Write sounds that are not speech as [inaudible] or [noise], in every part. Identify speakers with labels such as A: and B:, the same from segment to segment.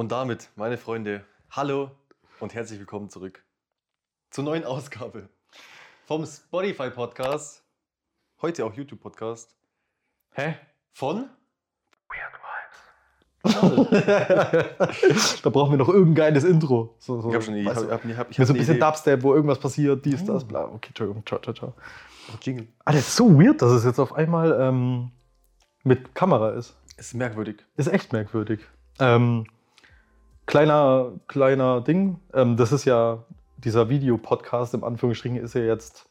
A: Und damit, meine Freunde, hallo und herzlich willkommen zurück zur neuen Ausgabe vom Spotify Podcast. Heute auch YouTube Podcast.
B: Hä?
A: Von? [laughs]
B: da brauchen wir noch irgendein geiles Intro. So, so,
A: Ich habe schon, ich hab, hab, ich hab, ich
B: mit so
A: hab
B: ein bisschen
A: Idee.
B: Dubstep, wo irgendwas passiert, dies, das, bla. Okay, Entschuldigung, ciao, ciao, ciao.
A: Jingle.
B: Ah, das ist so weird, dass es jetzt auf einmal ähm, mit Kamera ist.
A: Ist merkwürdig.
B: Ist echt merkwürdig. Ähm, kleiner, kleiner Ding. Ähm, das ist ja, dieser Videopodcast im Anführungsstrichen ist ja jetzt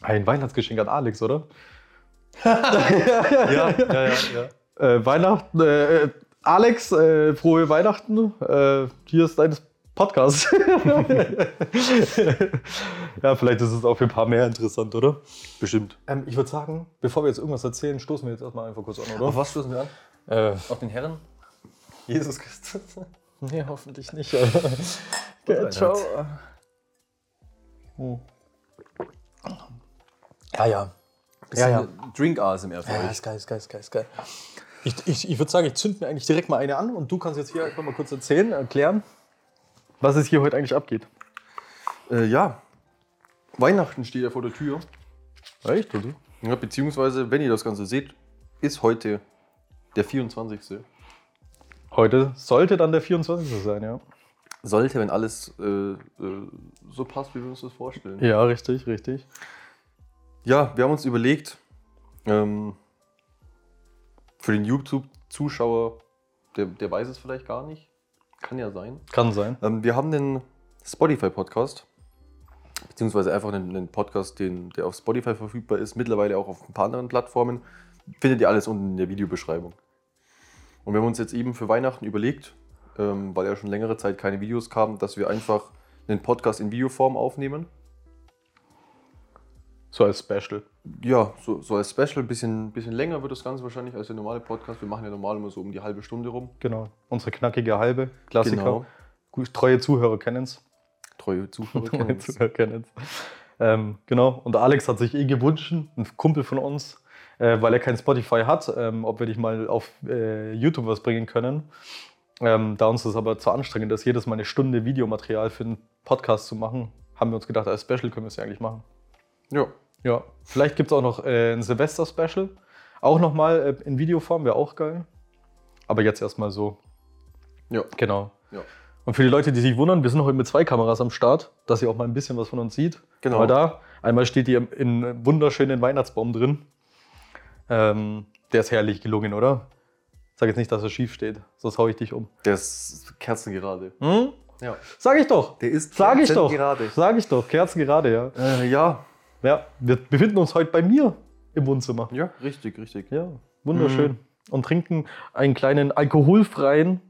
B: ein Weihnachtsgeschenk an Alex, oder? [laughs]
A: Ja, ja, ja, ja.
B: Äh, Weihnachten, äh, Alex, äh, frohe Weihnachten. Äh, hier ist dein Podcast. [laughs] ja, vielleicht ist es auch für ein paar mehr interessant, oder?
A: Bestimmt.
B: Ähm, ich würde sagen, bevor wir jetzt irgendwas erzählen, stoßen wir jetzt erstmal einfach kurz an, oder?
A: Auf was stoßen wir an?
B: Äh,
A: Auf den Herren? Jesus Christus.
B: Nee, hoffentlich nicht. [laughs] Okay, [laughs] ciao. Hm. Ja, ja.
A: Bisschen
B: Ja, ja.
A: Drink ASMR für
B: Ja, ist geil, ist geil, ist geil, ist geil. Ich, ich, ich würde sagen, ich zünd mir eigentlich direkt mal eine an und du kannst jetzt hier einfach mal kurz erzählen, erklären, was es hier heute eigentlich abgeht.
A: Äh, ja. Weihnachten steht ja vor der Tür.
B: Echt, oder?
A: Ja, beziehungsweise, wenn ihr das Ganze seht, ist heute der 24.
B: Heute sollte dann der 24. sein, ja.
A: Sollte, wenn alles äh, äh, so passt, wie wir uns das vorstellen. Ja,
B: Ja, richtig, richtig.
A: wir haben uns überlegt, ähm, für den YouTube-Zuschauer, der, der weiß es vielleicht gar nicht. Kann ja sein.
B: Kann sein.
A: Ähm, wir haben den Spotify-Podcast, beziehungsweise einfach einen, einen Podcast, den, der auf Spotify verfügbar ist, mittlerweile auch auf ein paar anderen Plattformen. Findet ihr alles unten in der Videobeschreibung. Und wir haben uns jetzt eben für Weihnachten überlegt, ähm, weil ja schon längere Zeit keine Videos kamen, dass wir einfach einen Podcast in Videoform aufnehmen.
B: So als Special.
A: Ja, so, so als Special, ein bisschen, bisschen länger wird das Ganze wahrscheinlich als der normale Podcast. Wir machen ja normal immer so um die halbe Stunde rum.
B: Genau. Unsere knackige halbe Klassiker.
A: Genau.
B: Gut, treue Zuhörer kennen es.
A: Treue Zuhörer [laughs]
B: kennen es. Ähm, genau. Und Alex hat sich eh gewünscht, ein Kumpel von uns, äh, weil er kein Spotify hat, ähm, ob wir dich mal auf äh, YouTube was bringen können. Ähm, da uns das aber zu anstrengend ist, jedes Mal eine Stunde Videomaterial für einen Podcast zu machen, haben wir uns gedacht, als Special können wir es ja eigentlich machen.
A: Ja,
B: Ja, vielleicht gibt es auch noch äh, ein Silvester-Special. Auch nochmal äh, in Videoform, wäre auch geil. Aber jetzt erstmal so.
A: ja,
B: Genau.
A: ja.
B: Und für die Leute, die sich wundern, wir sind heute mit zwei Kameras am Start, dass ihr auch mal ein bisschen was von uns sieht.
A: Genau.
B: Mal da. Einmal steht die im- in einem wunderschönen Weihnachtsbaum drin. Ähm, der ist herrlich gelungen, oder? Sag jetzt nicht, dass er schief steht, sonst hau ich dich um.
A: Der ist kerzengerade.
B: Hm?
A: Ja.
B: Sag ich doch.
A: Der ist
B: Sag ich doch.
A: kerzengerade.
B: Sag ich doch. Kerzen gerade, ja.
A: Äh, ja,
B: Ja, wir befinden uns heute bei mir im Wohnzimmer.
A: ja, richtig, richtig.
B: Ja, wunderschön. Und trinken einen kleinen alkoholfreien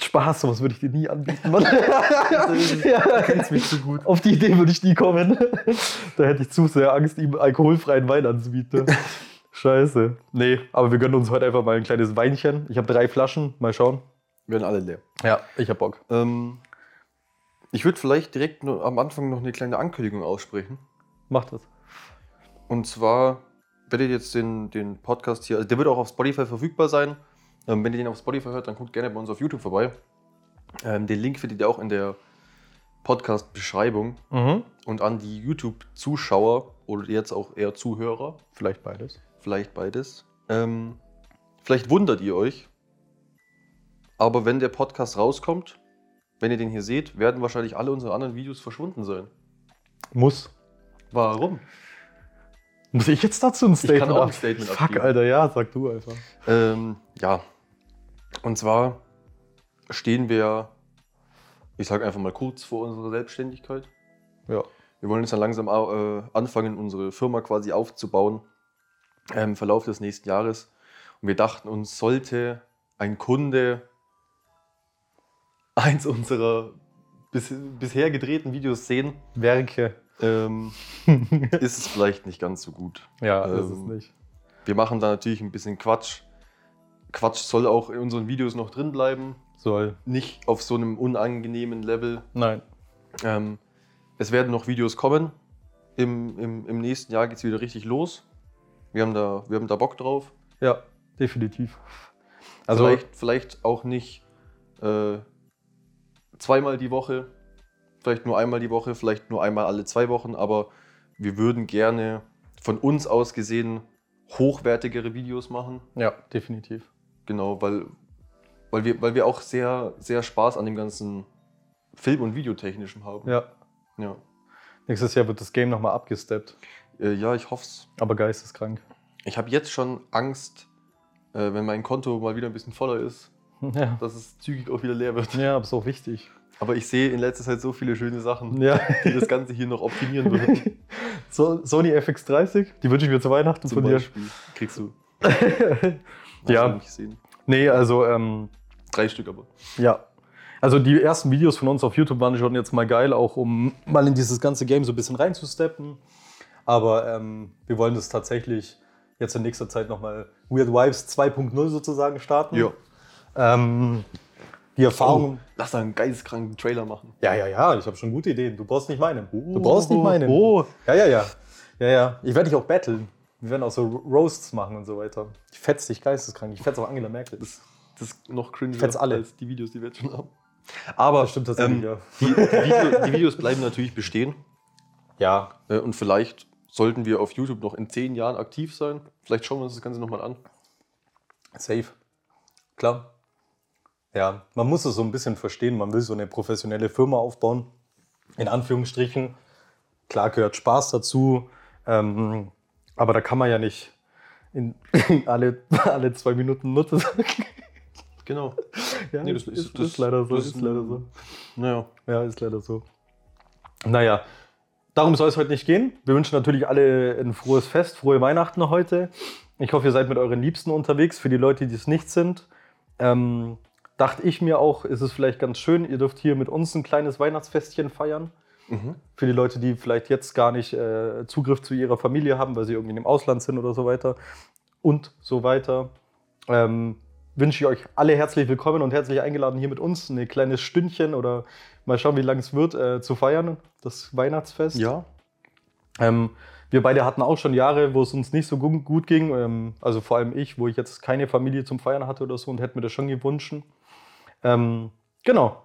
B: Spaß, sowas würde ich dir nie anbieten, Mann. [laughs] ja,
A: kennst mich so gut.
B: Auf die Idee würde ich nie kommen. da hätte ich zu sehr Angst, ihm alkoholfreien Wein anzubieten. Scheiße. Nee, aber wir gönnen uns heute einfach mal ein kleines Weinchen. Ich habe drei Flaschen. Mal schauen.
A: Wir werden alle leer.
B: Ja, ich habe Bock.
A: Ähm, ich würde vielleicht direkt am Anfang noch eine kleine Ankündigung aussprechen.
B: Mach das.
A: Und zwar werdet ihr jetzt den, den Podcast hier, also der wird auch auf Spotify verfügbar sein. Ähm, wenn ihr den auf Spotify hört, dann guckt gerne bei uns auf YouTube vorbei. Ähm, den Link findet ihr auch in der Podcast-Beschreibung.
B: Mhm.
A: Und an die YouTube-Zuschauer oder jetzt auch eher Zuhörer,
B: Vielleicht beides.
A: vielleicht beides. Ähm, vielleicht wundert ihr euch, aber wenn der Podcast rauskommt, wenn ihr den hier seht, werden wahrscheinlich alle unsere anderen Videos verschwunden sein.
B: Muss.
A: Warum?
B: Muss ich jetzt dazu ein Statement
A: kann auch ein Statement
B: Fuck,
A: abgeben.
B: Alter, ja, sag du einfach.
A: Ähm, ja. Und zwar stehen wir, ich sage einfach mal kurz vor unserer Selbstständigkeit.
B: Ja.
A: Wir wollen jetzt dann langsam äh, anfangen, unsere Firma quasi aufzubauen ähm, im Verlauf des nächsten Jahres. Und wir dachten uns, sollte ein Kunde [laughs] eins unserer bis, bisher gedrehten Videos sehen,
B: Werke.
A: ähm, [laughs] ist es vielleicht nicht ganz so gut.
B: Ja, das ist
A: Ähm,
B: nicht.
A: Wir machen da natürlich ein bisschen Quatsch. Quatsch soll auch in unseren Videos noch drin bleiben,
B: Soll.
A: nicht auf so einem unangenehmen Level.
B: Nein.
A: Ähm, es werden noch Videos kommen. Im, im, im nächsten Jahr geht es wieder richtig los. Wir haben, da, wir haben da Bock drauf.
B: Ja, definitiv. Also
A: vielleicht, vielleicht auch nicht äh, zweimal die Woche, vielleicht nur einmal die Woche, vielleicht nur einmal alle zwei Wochen, aber wir würden gerne von uns aus gesehen hochwertigere Videos machen.
B: ja, definitiv.
A: Genau, weil, weil, wir, weil wir auch sehr, sehr Spaß an dem ganzen Film- und Videotechnischen haben.
B: Ja.
A: Ja,
B: Nächstes Jahr wird das Game nochmal abgesteppt.
A: äh, ja ich hoffe es.
B: Aber geisteskrank.
A: Ich habe jetzt schon Angst, äh, wenn mein Konto mal wieder ein bisschen voller ist, [laughs]
B: Ja.
A: dass es zügig auch wieder leer wird.
B: Ja, aber ist auch wichtig.
A: Aber ich sehe in letzter Zeit so viele schöne Sachen,
B: Ja. [laughs]
A: die das Ganze hier noch optimieren [laughs] würden.
B: so, Sony FX30, die wünsche ich mir zu Weihnachten
A: Zum
B: von
A: Beispiel. Kriegst du.
B: Ja.
A: du nicht gesehen.
B: nee, also, ähm,
A: Drei Stück aber.
B: ja. Also die ersten Videos von uns auf YouTube waren schon jetzt mal geil, auch um mal in dieses ganze Game so ein bisschen reinzusteppen. Aber ähm, wir wollen das tatsächlich jetzt in nächster Zeit nochmal Weird Vibes 2.0 sozusagen starten.
A: Ja.
B: Ähm, die Erfahrung.
A: Oh, lass da einen geisteskranken Trailer machen.
B: Ja, ja, ja, ich habe schon gute Ideen. Du brauchst nicht meinen. Du
A: Oh,
B: brauchst nicht meinen.
A: oh.
B: Ja, ja, ja. Ja, ja. Ich werde dich auch battlen. Wir werden auch so Ro- Roasts machen und so weiter. Ich fetz dich geisteskrank. Ich fetz auch Angela Merkel.
A: Das, das ist noch cringe
B: alle.
A: als die Videos, die wir jetzt schon haben. Aber
B: Das stimmt tatsächlich,
A: ähm,
B: ja.
A: die, die, Video, die Videos bleiben natürlich bestehen.
B: Ja,
A: Äh, Und vielleicht sollten wir auf YouTube noch in zehn Jahren aktiv sein. Vielleicht schauen wir uns das Ganze nochmal an.
B: safe. Klar. Ja, man muss es so ein bisschen verstehen. Man will so eine professionelle Firma aufbauen. In Anführungsstrichen. Klar gehört Spaß dazu. Ähm, aber da kann man ja nicht in alle, [laughs] alle zwei Minuten Nutte sagen.
A: Genau. [laughs]
B: Ja,
A: Nee, das
B: ist,
A: ist-
B: ist,
A: das-
B: leider so.
A: das
B: Ist
A: ist
B: leider so.
A: Naja.
B: Ja, ist leider so. Naja, darum soll es heute nicht gehen. Wir wünschen natürlich alle ein frohes Fest, frohe Weihnachten heute. Ich hoffe, ihr seid mit euren Liebsten unterwegs. Für die Leute, die es nicht sind, ähm, dachte ich mir auch, ist es vielleicht ganz schön, ihr dürft hier mit uns ein kleines Weihnachtsfestchen feiern.
A: Mhm.
B: Für die Leute, die vielleicht jetzt gar nicht äh, Zugriff zu ihrer Familie haben, weil sie irgendwie im Ausland sind oder so weiter und so weiter, ähm, wünsche ich euch alle herzlich willkommen und herzlich eingeladen, hier mit uns ein kleines Stündchen oder mal schauen, wie lange es wird, äh, zu feiern, das Weihnachtsfest.
A: Ja.
B: Ähm, wir beide hatten auch schon Jahre, wo es uns nicht so gu- gut ging. Ähm, also vor allem ich, wo ich jetzt keine Familie zum Feiern hatte oder so und hätte mir das schon gewünscht. Ähm, genau.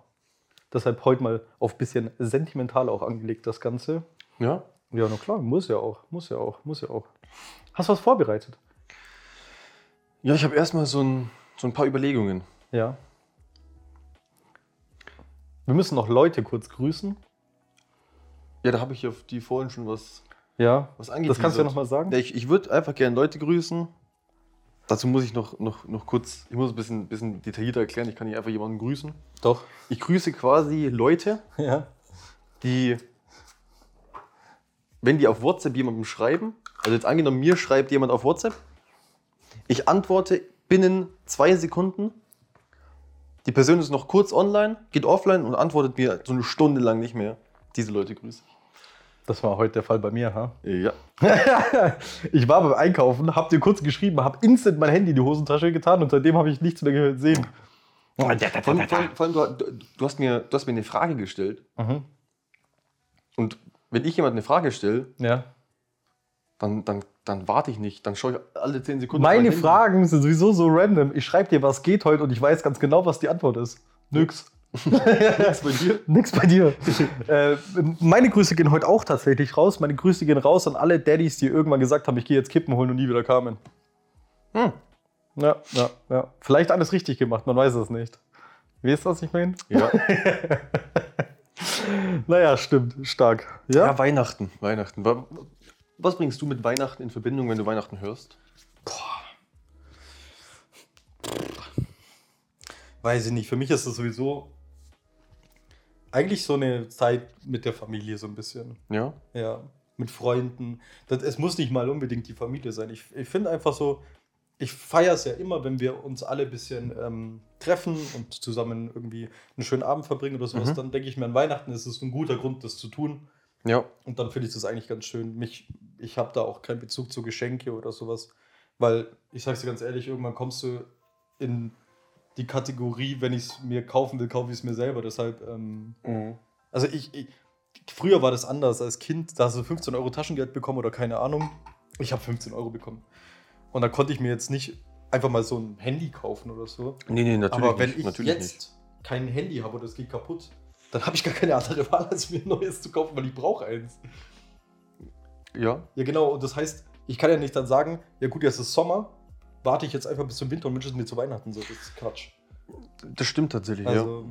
B: Deshalb heute mal auf ein bisschen sentimental auch angelegt, das Ganze.
A: Ja.
B: Ja, na klar, muss ja auch, muss ja auch, muss ja auch. Hast du was vorbereitet?
A: Ja, ich habe erstmal so ein, so ein paar Überlegungen.
B: Ja. Wir müssen noch Leute kurz grüßen.
A: Ja, da habe ich auf die vorhin schon was,
B: Ja.
A: was
B: Das kannst du ja
A: angeteasert.
B: nochmal sagen.
A: Ja, ich ich würde einfach gerne Leute grüßen. Dazu muss ich noch, noch, noch kurz, ich muss ein bisschen, bisschen detaillierter erklären. Ich kann nicht einfach jemanden grüßen.
B: Doch.
A: Ich grüße quasi Leute, [laughs]
B: Ja.
A: die, wenn die auf WhatsApp jemandem schreiben, also jetzt angenommen, mir schreibt jemand auf WhatsApp, ich antworte binnen zwei Sekunden, die Person ist noch kurz online, geht offline und antwortet mir so eine Stunde lang nicht mehr. Diese Leute grüße
B: Das war heute der Fall bei mir, ha?
A: Ja. [laughs]
B: ich war beim Einkaufen, hab dir kurz geschrieben, hab instant mein Handy in die Hosentasche getan und seitdem habe ich nichts mehr gesehen.
A: Vor allem, vor du, du, hast mir, du hast mir eine Frage gestellt
B: Mhm.
A: und wenn ich jemand eine Frage stelle,
B: Ja.
A: dann, dann, dann warte ich nicht, dann schaue ich alle 10 Sekunden.
B: Meine. Fragen sind sowieso so random. Ich schreibe dir, was geht heute und ich weiß ganz genau, was die Antwort ist. Nix.
A: Nix bei dir? [laughs]
B: Nix bei dir. [laughs] äh, meine Grüße gehen heute auch tatsächlich raus. Meine Grüße gehen raus an alle Daddys, die irgendwann gesagt haben, ich gehe jetzt Kippen holen und nie wieder kamen.
A: Hm.
B: Ja, ja, ja. Vielleicht alles richtig gemacht, man weiß es nicht. Wie ist das, ich meine?
A: Ja. [laughs]
B: Naja, stimmt. Stark. Ja?
A: ja, Weihnachten. Weihnachten. Wa- Was bringst du mit Weihnachten in Verbindung, wenn du Weihnachten hörst?
B: Weiß ich nicht. Für mich ist das sowieso eigentlich so eine Zeit mit der Familie so ein bisschen.
A: Ja.
B: Ja, mit Freunden. Das, es muss nicht mal unbedingt die Familie sein. Ich, ich finde einfach so, ich feiere es ja immer, wenn wir uns alle ein bisschen ähm, treffen und zusammen irgendwie einen schönen Abend verbringen oder sowas.
A: Mhm.
B: Dann denke ich mir, an Weihnachten ist es ein guter Grund, das zu tun.
A: Ja.
B: Und dann finde ich das eigentlich ganz schön. Mich, ich habe da auch keinen Bezug zu Geschenke oder sowas. Weil, ich sag's dir ganz ehrlich, irgendwann kommst du in die Kategorie, wenn ich es mir kaufen will, kaufe ich es mir selber. Deshalb, ähm, also ich, ich, früher war das anders. Als Kind, da hast du 15 Euro Taschengeld bekommen oder keine Ahnung. Ich habe 15 Euro bekommen. Und da konnte ich mir jetzt nicht einfach mal so ein Handy kaufen oder so.
A: Nee, nee, natürlich
B: Aber wenn
A: nicht.
B: ich
A: natürlich
B: jetzt
A: nicht.
B: kein Handy habe oder es geht kaputt, dann habe ich gar keine andere Wahl, als mir ein neues zu kaufen, weil ich brauche eins.
A: Ja,
B: Ja, genau. Und das heißt, ich kann ja nicht dann sagen, ja gut, jetzt ist Sommer, warte ich jetzt einfach bis zum Winter und wünsche es mir zu Weihnachten. So, das ist Quatsch.
A: das stimmt tatsächlich,
B: Also,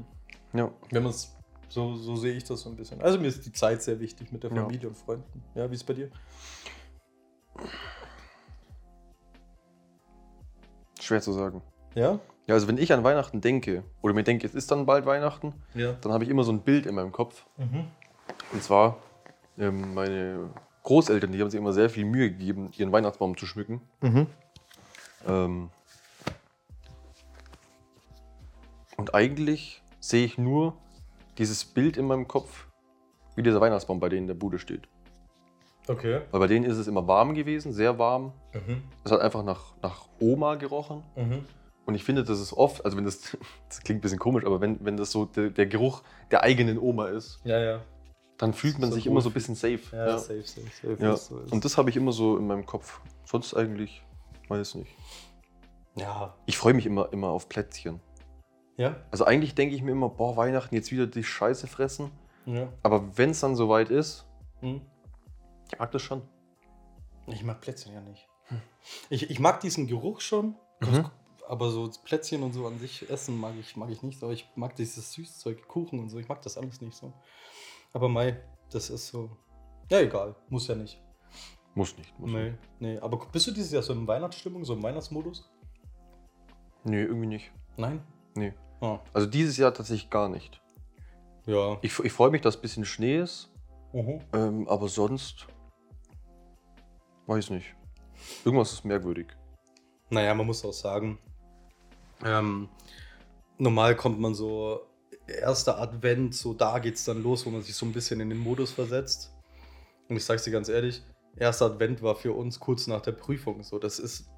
A: ja. ja.
B: wenn man es, so, so sehe ich das so ein bisschen. Also mir ist die Zeit sehr wichtig mit der
A: Ja.
B: Familie und Freunden. Ja, wie ist es bei dir?
A: Schwer zu sagen.
B: Ja?
A: Ja, also wenn ich an Weihnachten denke, oder mir denke, es ist dann bald Weihnachten,
B: Ja.
A: dann habe ich immer so ein Bild in meinem Kopf.
B: Mhm.
A: Und zwar, ähm, meine Großeltern, die haben sich immer sehr viel Mühe gegeben, ihren Weihnachtsbaum zu schmücken.
B: Mhm.
A: Ähm, und eigentlich sehe ich nur dieses Bild in meinem Kopf, wie dieser Weihnachtsbaum bei denen in der Bude steht.
B: Okay.
A: Weil bei denen ist es immer warm gewesen, sehr warm.
B: Mhm.
A: Es hat einfach nach, nach Oma gerochen.
B: Mhm.
A: Und ich finde, das ist oft, also wenn das, [laughs] das klingt ein bisschen komisch, aber wenn, wenn das so der, der Geruch der eigenen Oma ist,
B: Ja, ja.
A: dann fühlt man
B: So
A: sich
B: gut.
A: immer so ein bisschen safe.
B: Ja,
A: Ja.
B: safe, safe, safe.
A: Ja.
B: so.
A: Und das habe ich immer so in meinem Kopf. Sonst eigentlich, weiß nicht.
B: ja.
A: Ich freue mich immer, immer auf Plätzchen.
B: Ja?
A: Also eigentlich denke ich mir immer, boah, Weihnachten jetzt wieder die Scheiße fressen.
B: Ja.
A: Aber wenn es dann soweit ist,
B: Mhm.
A: ich mag das schon.
B: Ich mag Plätzchen ja nicht. Ich, ich mag diesen Geruch schon,
A: Mhm.
B: aber so Plätzchen und so an sich essen mag ich, mag ich nicht. Aber ich mag dieses Süßzeug, Kuchen und so, ich mag das alles nicht so. Aber Mai, das ist so. Ja, egal, muss ja nicht.
A: Muss nicht. Muss
B: Nee,
A: nicht.
B: nee. Aber bist du dieses Jahr so in Weihnachtsstimmung, so im Weihnachtsmodus?
A: Nee, irgendwie nicht.
B: Nein?
A: Nee.
B: Ah.
A: Also dieses Jahr tatsächlich gar nicht.
B: Ja.
A: Ich, ich freue mich, dass ein bisschen Schnee ist,
B: Mhm.
A: ähm, aber sonst weiß nicht. Irgendwas ist merkwürdig.
B: Naja, man muss auch sagen, ähm, normal kommt man so, erster Advent, so da geht's dann los, wo man sich so ein bisschen in den Modus versetzt. Und ich sag's dir ganz ehrlich, erster Advent war für uns kurz nach der Prüfung. So, das ist.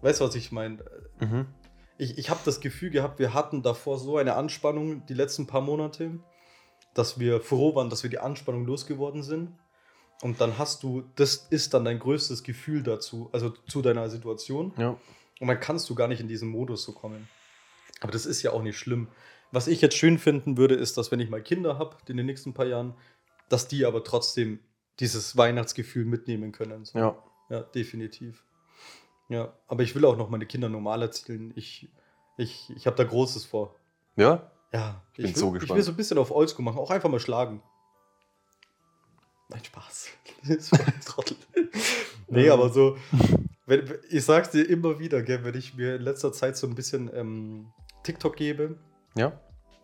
B: Weißt du, was ich meine?
A: Mhm.
B: Ich, ich habe das Gefühl gehabt, wir hatten davor so eine Anspannung die letzten paar Monate, dass wir froh waren, dass wir die Anspannung losgeworden sind. Und dann hast du, das ist dann dein größtes Gefühl dazu, also zu deiner Situation.
A: Ja.
B: Und dann kannst du gar nicht in diesen Modus so kommen. Aber das ist ja auch nicht schlimm. Was ich jetzt schön finden würde, ist, dass wenn ich mal Kinder habe in den nächsten paar Jahren, dass die aber trotzdem dieses Weihnachtsgefühl mitnehmen können. So.
A: Ja.
B: Ja, definitiv. Ja, aber ich will auch noch meine Kinder normal erzielen. Ich, ich, ich habe da Großes vor.
A: Ja?
B: Ja,
A: Bin
B: ich,
A: so
B: will, ich
A: gespannt.
B: will so ein bisschen auf Oldschool machen, auch einfach mal schlagen. Nein, Spaß. [laughs] Trottel. nee, aber so, wenn, ich sag's dir immer wieder, gell, wenn ich mir in letzter Zeit so ein bisschen ähm, TikTok gebe,
A: Ja?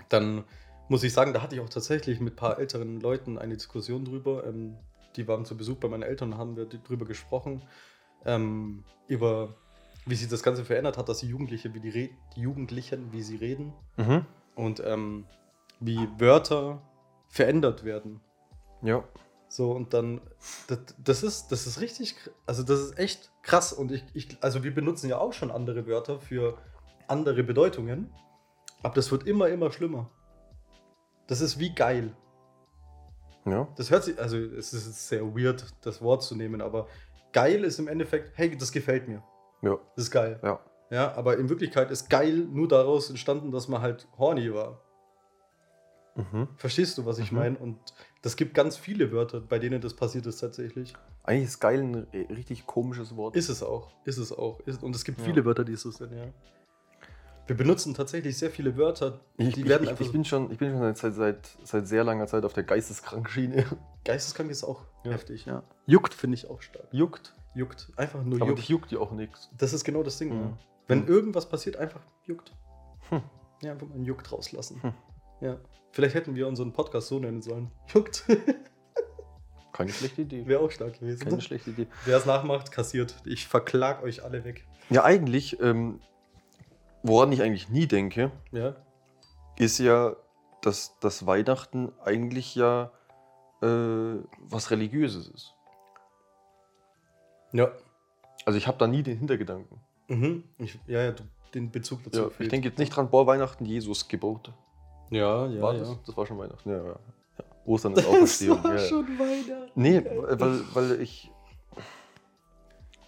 B: dann muss ich sagen, da hatte ich auch tatsächlich mit ein paar älteren Leuten eine Diskussion drüber. Ähm, die waren zu Besuch bei meinen Eltern und haben wir drüber gesprochen, ähm, über wie sich das Ganze verändert hat, dass die Jugendliche, wie die, die Jugendlichen, wie sie reden
A: Mhm.
B: und ähm, wie Wörter verändert werden.
A: Ja.
B: So, und dann, das, das, ist, das ist richtig, also das ist echt krass. Und ich, ich, also wir benutzen ja auch schon andere Wörter für andere Bedeutungen, aber das wird immer, immer schlimmer. Das ist wie geil.
A: Ja.
B: Das hört sich, also es ist sehr weird, das Wort zu nehmen, aber geil ist im Endeffekt, hey, das gefällt mir.
A: Ja.
B: Das ist geil.
A: Ja.
B: Ja, aber in Wirklichkeit ist geil nur daraus entstanden, dass man halt horny war.
A: Mhm.
B: Verstehst du, was ich
A: Mhm.
B: meine? Und das gibt ganz viele Wörter, bei denen das passiert ist tatsächlich.
A: Eigentlich ist geil ein richtig komisches Wort.
B: Ist es auch. Ist es auch. Ist, und es gibt
A: Ja.
B: viele Wörter, die so sind, ja. Wir benutzen tatsächlich sehr viele Wörter,
A: ich,
B: die
A: ich,
B: werden
A: ich,
B: einfach
A: ich bin schon, ich bin schon seit, seit, seit sehr langer Zeit auf der Geisteskrankenschiene. [laughs]
B: Geisteskrank ist auch
A: Ja.
B: heftig.
A: Ja.
B: Juckt finde ich auch stark.
A: Juckt.
B: Juckt. Einfach nur
A: Aber
B: juckt.
A: dich juckt ja auch nichts.
B: Das ist genau das Ding.
A: Mhm.
B: Ja. Wenn
A: Mhm.
B: irgendwas passiert, einfach juckt.
A: Hm.
B: Ja, einfach mal einen Juckt rauslassen.
A: Hm.
B: Ja. Vielleicht hätten wir unseren Podcast so nennen sollen. [laughs] Juckt.
A: Keine schlechte Idee.
B: Wäre auch stark gewesen.
A: Keine schlechte Idee.
B: Wer es nachmacht, kassiert. Ich verklag euch alle weg.
A: Ja, eigentlich, ähm, woran ich eigentlich nie denke,
B: Ja.
A: ist ja, dass das Weihnachten eigentlich ja äh, was Religiöses ist.
B: Ja.
A: Also ich habe da nie den Hintergedanken.
B: Mhm. Ich, ja, ja, den Bezug dazu.
A: Ja, ich denke jetzt nicht dran, boah, Weihnachten, Jesus Geburt.
B: Ja, ja,
A: war
B: ja.
A: das? Das war schon Weihnachten. Ja, ja. Ostern ist auch Verstehung. Ja, ja.
B: schon Weihnachten.
A: Nee, weil, weil ich.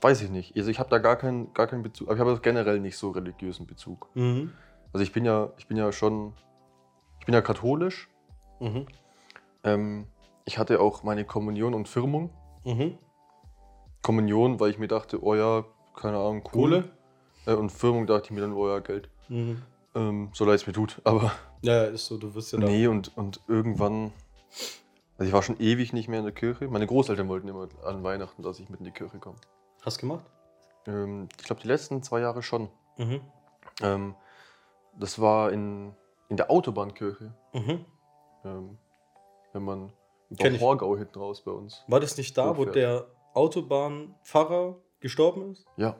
A: Weiß ich nicht. Also ich habe da gar keinen, gar keinen Bezug, aber ich habe generell nicht so religiösen Bezug.
B: Mhm.
A: Also ich bin ja, ich bin ja schon, ich bin ja katholisch.
B: Mhm.
A: Ähm, ich hatte auch meine Kommunion und Firmung.
B: Mhm.
A: Kommunion, weil ich mir dachte, oh ja, keine Ahnung, Kohle.
B: Kohle?
A: Äh, und Firmung dachte ich mir dann, oh ja, Geld.
B: Mhm.
A: Ähm, so leid es mir tut. Aber
B: Ja, ja, ist so, du wirst ja da.
A: nee, und, und irgendwann, also ich war schon ewig nicht mehr in der Kirche. Meine Großeltern wollten immer an Weihnachten, dass ich mit in die Kirche komme.
B: Hast du gemacht?
A: Ähm, ich glaube, die letzten zwei Jahre schon.
B: Mhm.
A: Ähm, das war in, in der Autobahnkirche.
B: Mhm.
A: Ähm, wenn man über
B: ich.
A: Horgau hinten raus bei uns.
B: War das nicht da, wo der Autobahnfahrer gestorben ist?
A: Ja.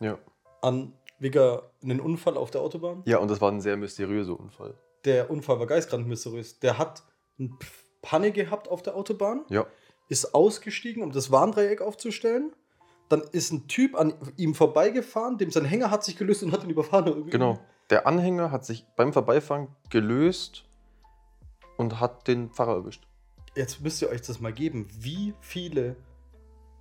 A: Ja.
B: An wegen einem Unfall auf der Autobahn?
A: Ja, und das war ein sehr mysteriöser Unfall.
B: Der Unfall war geistkrank mysteriös. Der hat eine Panne gehabt auf der Autobahn,
A: Ja.
B: ist ausgestiegen, um das Warndreieck aufzustellen. Dann ist ein Typ an ihm vorbeigefahren, dem sein Hänger hat sich gelöst und hat ihn überfahren. Irgendwie.
A: Genau. Der Anhänger hat sich beim Vorbeifahren gelöst und hat den Pfarrer erwischt.
B: Jetzt müsst ihr euch das mal geben. Wie viele,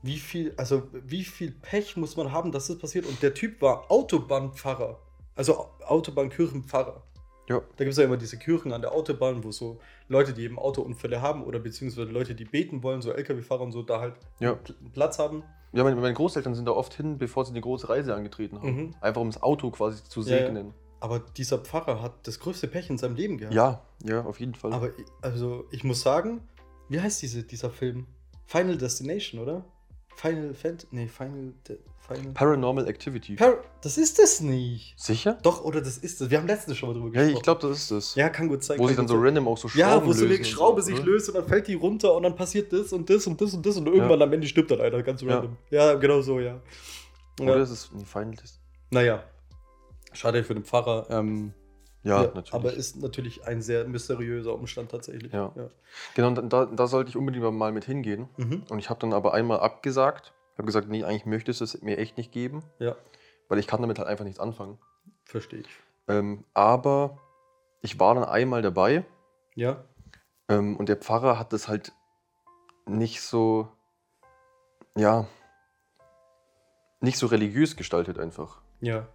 B: wie viel, also wie viel Pech muss man haben, dass das passiert? Und der Typ war Autobahnpfarrer. Also Autobahnkirchenpfarrer.
A: Ja.
B: Da gibt es ja immer diese Kirchen an der Autobahn, wo so Leute, die eben Autounfälle haben oder beziehungsweise Leute, die beten wollen, so LKW-Fahrer und so, da halt
A: Ja.
B: einen Platz haben.
A: Ja, meine, meine Großeltern sind da oft hin, bevor sie eine große Reise angetreten haben.
B: Mhm.
A: Einfach um das Auto quasi zu
B: Ja, ja.
A: segnen.
B: Aber dieser Pfarrer hat das größte Pech in seinem Leben gehabt.
A: Ja, ja, auf jeden Fall.
B: Aber ich- also ich muss sagen, wie heißt diese, dieser Film? Final Destination, oder? Final Fant nee, Final De Final
A: Paranormal Activity.
B: Par das ist es nicht.
A: Sicher?
B: Doch, oder das ist es. Wir haben letztens schon mal drüber
A: Ja,
B: gesprochen.
A: ich glaube, das ist es.
B: Ja, kann gut sein.
A: Wo sich dann so
B: sein.
A: random auch so Schrauben
B: Ja, wo so eine Schraube
A: so,
B: sich
A: oder?
B: löst und dann fällt die runter und dann passiert das und das und das und das und irgendwann am Ende stirbt dann einer, ganz
A: Ja.
B: random. Ja, genau so, ja.
A: Oder
B: ja.
A: ist es nee, Final Test?
B: Naja, schade für den Pfarrer. Ähm,
A: Ja,
B: ja,
A: natürlich.
B: Aber ist natürlich ein sehr mysteriöser Umstand tatsächlich.
A: Ja. genau, und da, da sollte ich unbedingt mal mit hingehen.
B: Mhm.
A: Und ich habe dann aber einmal abgesagt. Habe gesagt, nee, eigentlich möchte es es mir echt nicht geben,
B: ja,
A: weil ich kann damit halt einfach nichts anfangen.
B: verstehe ich.
A: Ähm, aber ich war dann einmal dabei
B: Ja,
A: ähm, und der Pfarrer hat das halt nicht so, ja, nicht so religiös gestaltet einfach,
B: ja.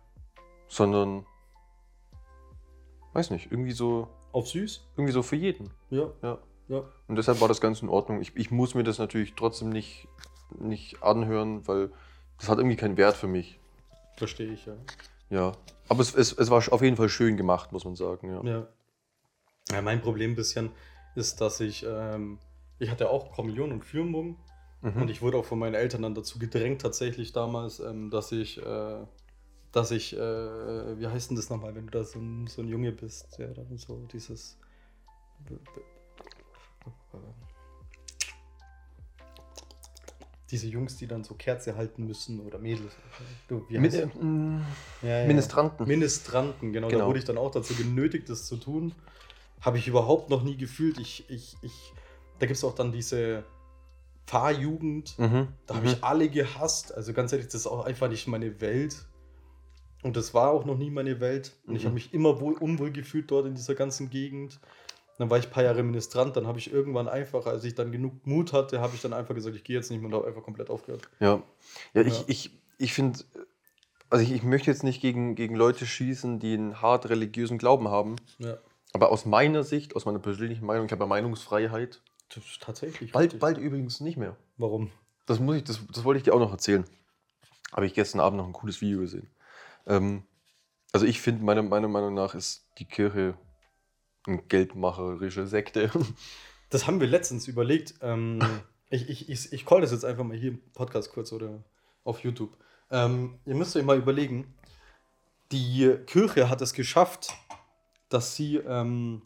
A: sondern, weiß nicht, irgendwie so,
B: Auf süß?
A: irgendwie so für jeden.
B: Ja,
A: Ja.
B: ja.
A: Und deshalb war das ganz in Ordnung. Ich, ich muss mir das natürlich trotzdem nicht, nicht anhören, weil das hat irgendwie keinen Wert für mich.
B: Verstehe ich, ja.
A: Ja. Aber es, es, es war auf jeden Fall schön gemacht, muss man sagen. Ja.
B: Ja. ja mein Problem ein bisschen ist, dass ich, ähm, ich hatte auch Kommunion und Firmung
A: Mhm.
B: und ich wurde auch von meinen Eltern dann dazu gedrängt, tatsächlich damals, ähm, dass ich, äh, dass ich, äh, wie heißt denn das nochmal, wenn du da so ein, so ein Junge bist, der dann so dieses. Diese Jungs, die dann so Kerze halten müssen oder Mädels. Du, wie heißt
A: äh, mh,
B: ja, ja.
A: Ministranten.
B: Ministranten, genau, Da
A: Genau.
B: wurde ich dann auch dazu genötigt, das zu tun. Habe ich überhaupt noch nie gefühlt. Ich, ich, ich, da gibt es auch dann diese Pfarrjugend.
A: Mhm.
B: Da habe
A: mhm.
B: ich alle gehasst. Also ganz ehrlich, das ist auch einfach nicht meine Welt. Und das war auch noch nie meine Welt. Und ich
A: Mhm.
B: habe mich immer wohl, unwohl gefühlt dort in dieser ganzen Gegend. Dann war ich ein paar Jahre Ministrant. Dann habe ich irgendwann einfach, als ich dann genug Mut hatte, habe ich dann einfach gesagt, ich gehe jetzt nicht mehr und habe einfach komplett aufgehört.
A: Ja, ja,
B: Ja.
A: ich, ich, ich finde, also ich, ich möchte jetzt nicht gegen, gegen Leute schießen, die einen hart religiösen Glauben haben.
B: Ja,
A: Aber aus meiner Sicht, aus meiner persönlichen Meinung, ich habe ja Meinungsfreiheit.
B: das ist tatsächlich.
A: Bald,
B: richtig.
A: bald übrigens nicht mehr.
B: Warum?
A: Das, muss ich, das, das wollte ich dir auch noch erzählen. Habe ich gestern Abend noch ein cooles Video gesehen. Ähm, also ich finde, meiner, meiner Meinung nach ist die Kirche geldmacherische Sekte. [laughs]
B: Das haben wir letztens überlegt. Ähm, [laughs] ich ich, ich, ich call das jetzt einfach mal hier im Podcast kurz oder auf YouTube. Ähm, ihr müsst euch mal überlegen, die Kirche hat es geschafft, dass sie ähm,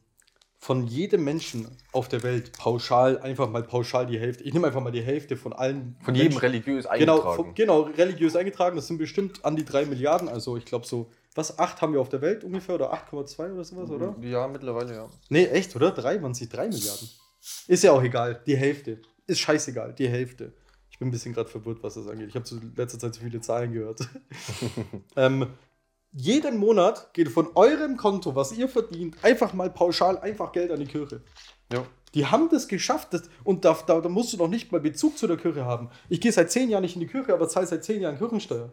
B: von jedem Menschen auf der Welt pauschal, einfach mal pauschal die Hälfte, ich nehme einfach mal die Hälfte von allen
A: Von jedem
B: Menschen-
A: religiös
B: Genau,
A: eingetragen.
B: von, genau, religiös eingetragen. Das sind bestimmt an die drei Milliarden. Also ich glaube so, was, acht haben wir auf der Welt ungefähr oder 8,2 oder sowas, oder?
A: Ja, mittlerweile ja.
B: Nee, echt, oder? Drei waren es nicht drei Milliarden. Ist ja auch egal. Die Hälfte. Ist scheißegal. Die Hälfte. Ich bin ein bisschen gerade verwirrt, was das angeht. Ich habe zu letzter Zeit zu viele Zahlen gehört. [laughs] [laughs] ähm, jeden Monat geht von eurem Konto, was ihr verdient, einfach mal pauschal einfach Geld an die Kirche.
A: Ja.
B: Die haben das geschafft das, und da, da, da musst du noch nicht mal Bezug zu der Kirche haben. Ich gehe seit zehn Jahren nicht in die Kirche, aber zahle seit zehn Jahren Kirchensteuer.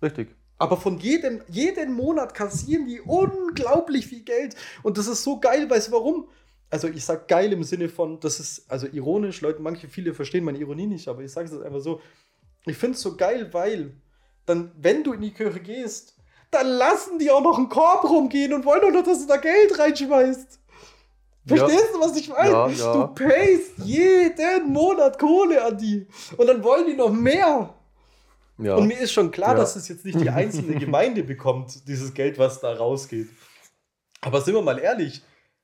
A: Richtig.
B: Aber von jedem, jeden Monat kassieren die unglaublich viel Geld. Und das ist so geil, weißt du warum? Also ich sag geil im Sinne von, das ist also ironisch, Leute, manche, viele verstehen meine Ironie nicht, aber ich sage es jetzt einfach so. Ich finde es so geil, weil dann, wenn du in die Kirche gehst, dann lassen die auch noch einen Korb rumgehen und wollen doch noch, dass du da Geld reinschmeißt. Verstehst du, was ich meine?
A: Ja, ja.
B: Du payst jeden Monat Kohle an die. Und dann wollen die noch mehr.
A: Ja.
B: Und mir ist schon klar,
A: Ja.
B: dass es jetzt nicht die einzelne [laughs] Gemeinde bekommt, dieses Geld, was da rausgeht. Aber sind wir mal ehrlich,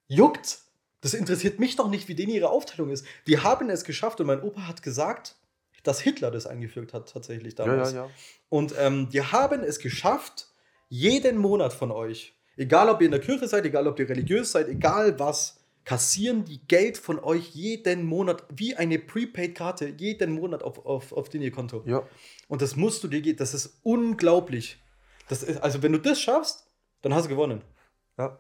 B: juckt. Das interessiert mich doch nicht, wie denen ihre Aufteilung ist. Die haben es geschafft und mein Opa hat gesagt, dass Hitler das eingeführt hat, tatsächlich
A: ja,
B: damals.
A: ja, ja.
B: Und ähm, die haben es geschafft, jeden Monat von euch, egal ob ihr in der Kirche seid, egal ob ihr religiös seid, egal was, kassieren die Geld von euch jeden Monat wie eine Prepaid-Karte, jeden Monat auf, auf, auf den ihr Konto.
A: Ja.
B: Und das musst du dir geben. Das ist unglaublich. Das ist, also, wenn du das schaffst, dann hast du gewonnen.
A: Ja.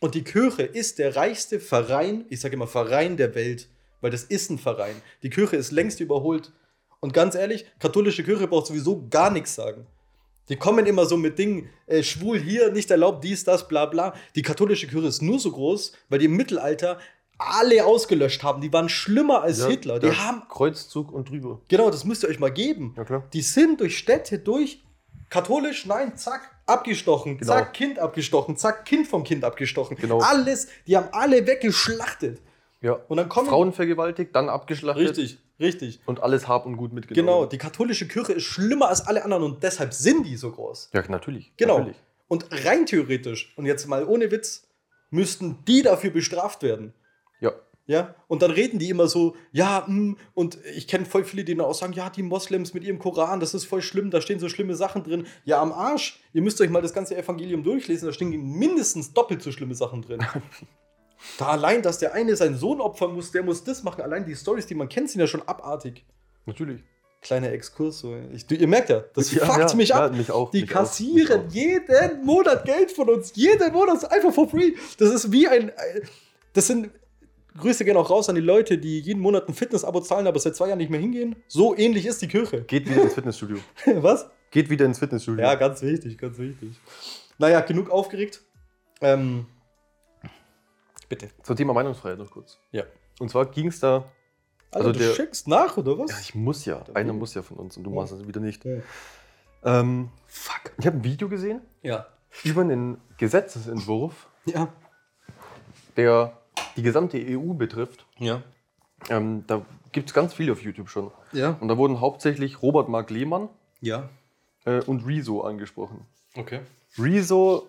B: Und die Kirche ist der reichste Verein, ich sage immer Verein der Welt, weil das ist ein Verein. Die Kirche ist längst überholt. Und ganz ehrlich, katholische Kirche braucht sowieso gar nichts sagen. Die kommen immer so mit Dingen, äh, schwul hier, nicht erlaubt, dies, das, bla bla. Die katholische Kirche ist nur so groß, weil die im Mittelalter alle ausgelöscht haben. Die waren schlimmer als
A: ja
B: Hitler. Die haben,
A: Kreuzzug und drüber.
B: genau, das müsst ihr euch mal geben.
A: Ja.
B: Die sind durch Städte durch, katholisch, nein, zack, abgestochen,
A: Genau.
B: zack, Kind abgestochen, zack, Kind vom Kind abgestochen.
A: Genau.
B: Alles, die haben alle weggeschlachtet.
A: Ja.
B: Und dann kommen.
A: Frauen vergewaltigt, dann abgeschlachtet.
B: Richtig, richtig.
A: Und alles Hab und Gut mitgenommen.
B: Genau, die katholische Kirche ist schlimmer als alle anderen und deshalb sind die so groß.
A: Ja, natürlich.
B: Genau.
A: Natürlich.
B: Und rein theoretisch, und jetzt mal ohne Witz, müssten die dafür bestraft werden.
A: Ja.
B: Ja, und dann reden die immer so, ja, mm, und ich kenne voll viele, die dann auch sagen, ja, die Moslems mit ihrem Koran, das ist voll schlimm, da stehen so schlimme Sachen drin. Ja, am Arsch, ihr müsst euch mal das ganze Evangelium durchlesen, da stehen mindestens doppelt so schlimme Sachen drin. [laughs] da allein, dass der eine seinen Sohn opfern muss, der muss das machen, allein die Stories, die man kennt, sind ja schon abartig.
A: Natürlich.
B: Kleiner Exkurs, so. Ich, ihr merkt ja, das
A: Ja,
B: fuckt
A: ja,
B: mich ab.
A: ja, mich auch,
B: die
A: mich auch,
B: kassieren
A: mich auch.
B: jeden Monat Geld von uns. Jeden Monat einfach for free. Das ist wie ein. Das sind. Grüße gehen auch raus an die Leute, die jeden Monat ein Fitness-Abo zahlen, aber seit zwei Jahren nicht mehr hingehen. So ähnlich ist die Kirche.
A: Geht wieder ins Fitnessstudio. [laughs]
B: Was?
A: Geht wieder ins Fitnessstudio.
B: Ja, ganz wichtig, ganz wichtig. Naja, genug aufgeregt. Ähm, bitte.
A: Zum Thema Meinungsfreiheit noch kurz.
B: Ja.
A: Und zwar ging es da.
B: Also,
A: Also
B: du
A: der-
B: schickst nach, oder was?
A: Ja, ich muss ja.
B: Okay.
A: Einer muss ja von uns und du
B: Ja.
A: machst es wieder nicht.
B: Ja.
A: Ähm,
B: Fuck.
A: ich habe ein Video gesehen
B: Ja.
A: über einen Gesetzesentwurf,
B: Ja.
A: der die gesamte EU betrifft.
B: Ja.
A: Ähm, da gibt es ganz viele auf YouTube schon.
B: Ja.
A: Und da wurden hauptsächlich Robert Mark Lehmann
B: Ja.
A: äh, und Rezo angesprochen.
B: Okay.
A: Rezo,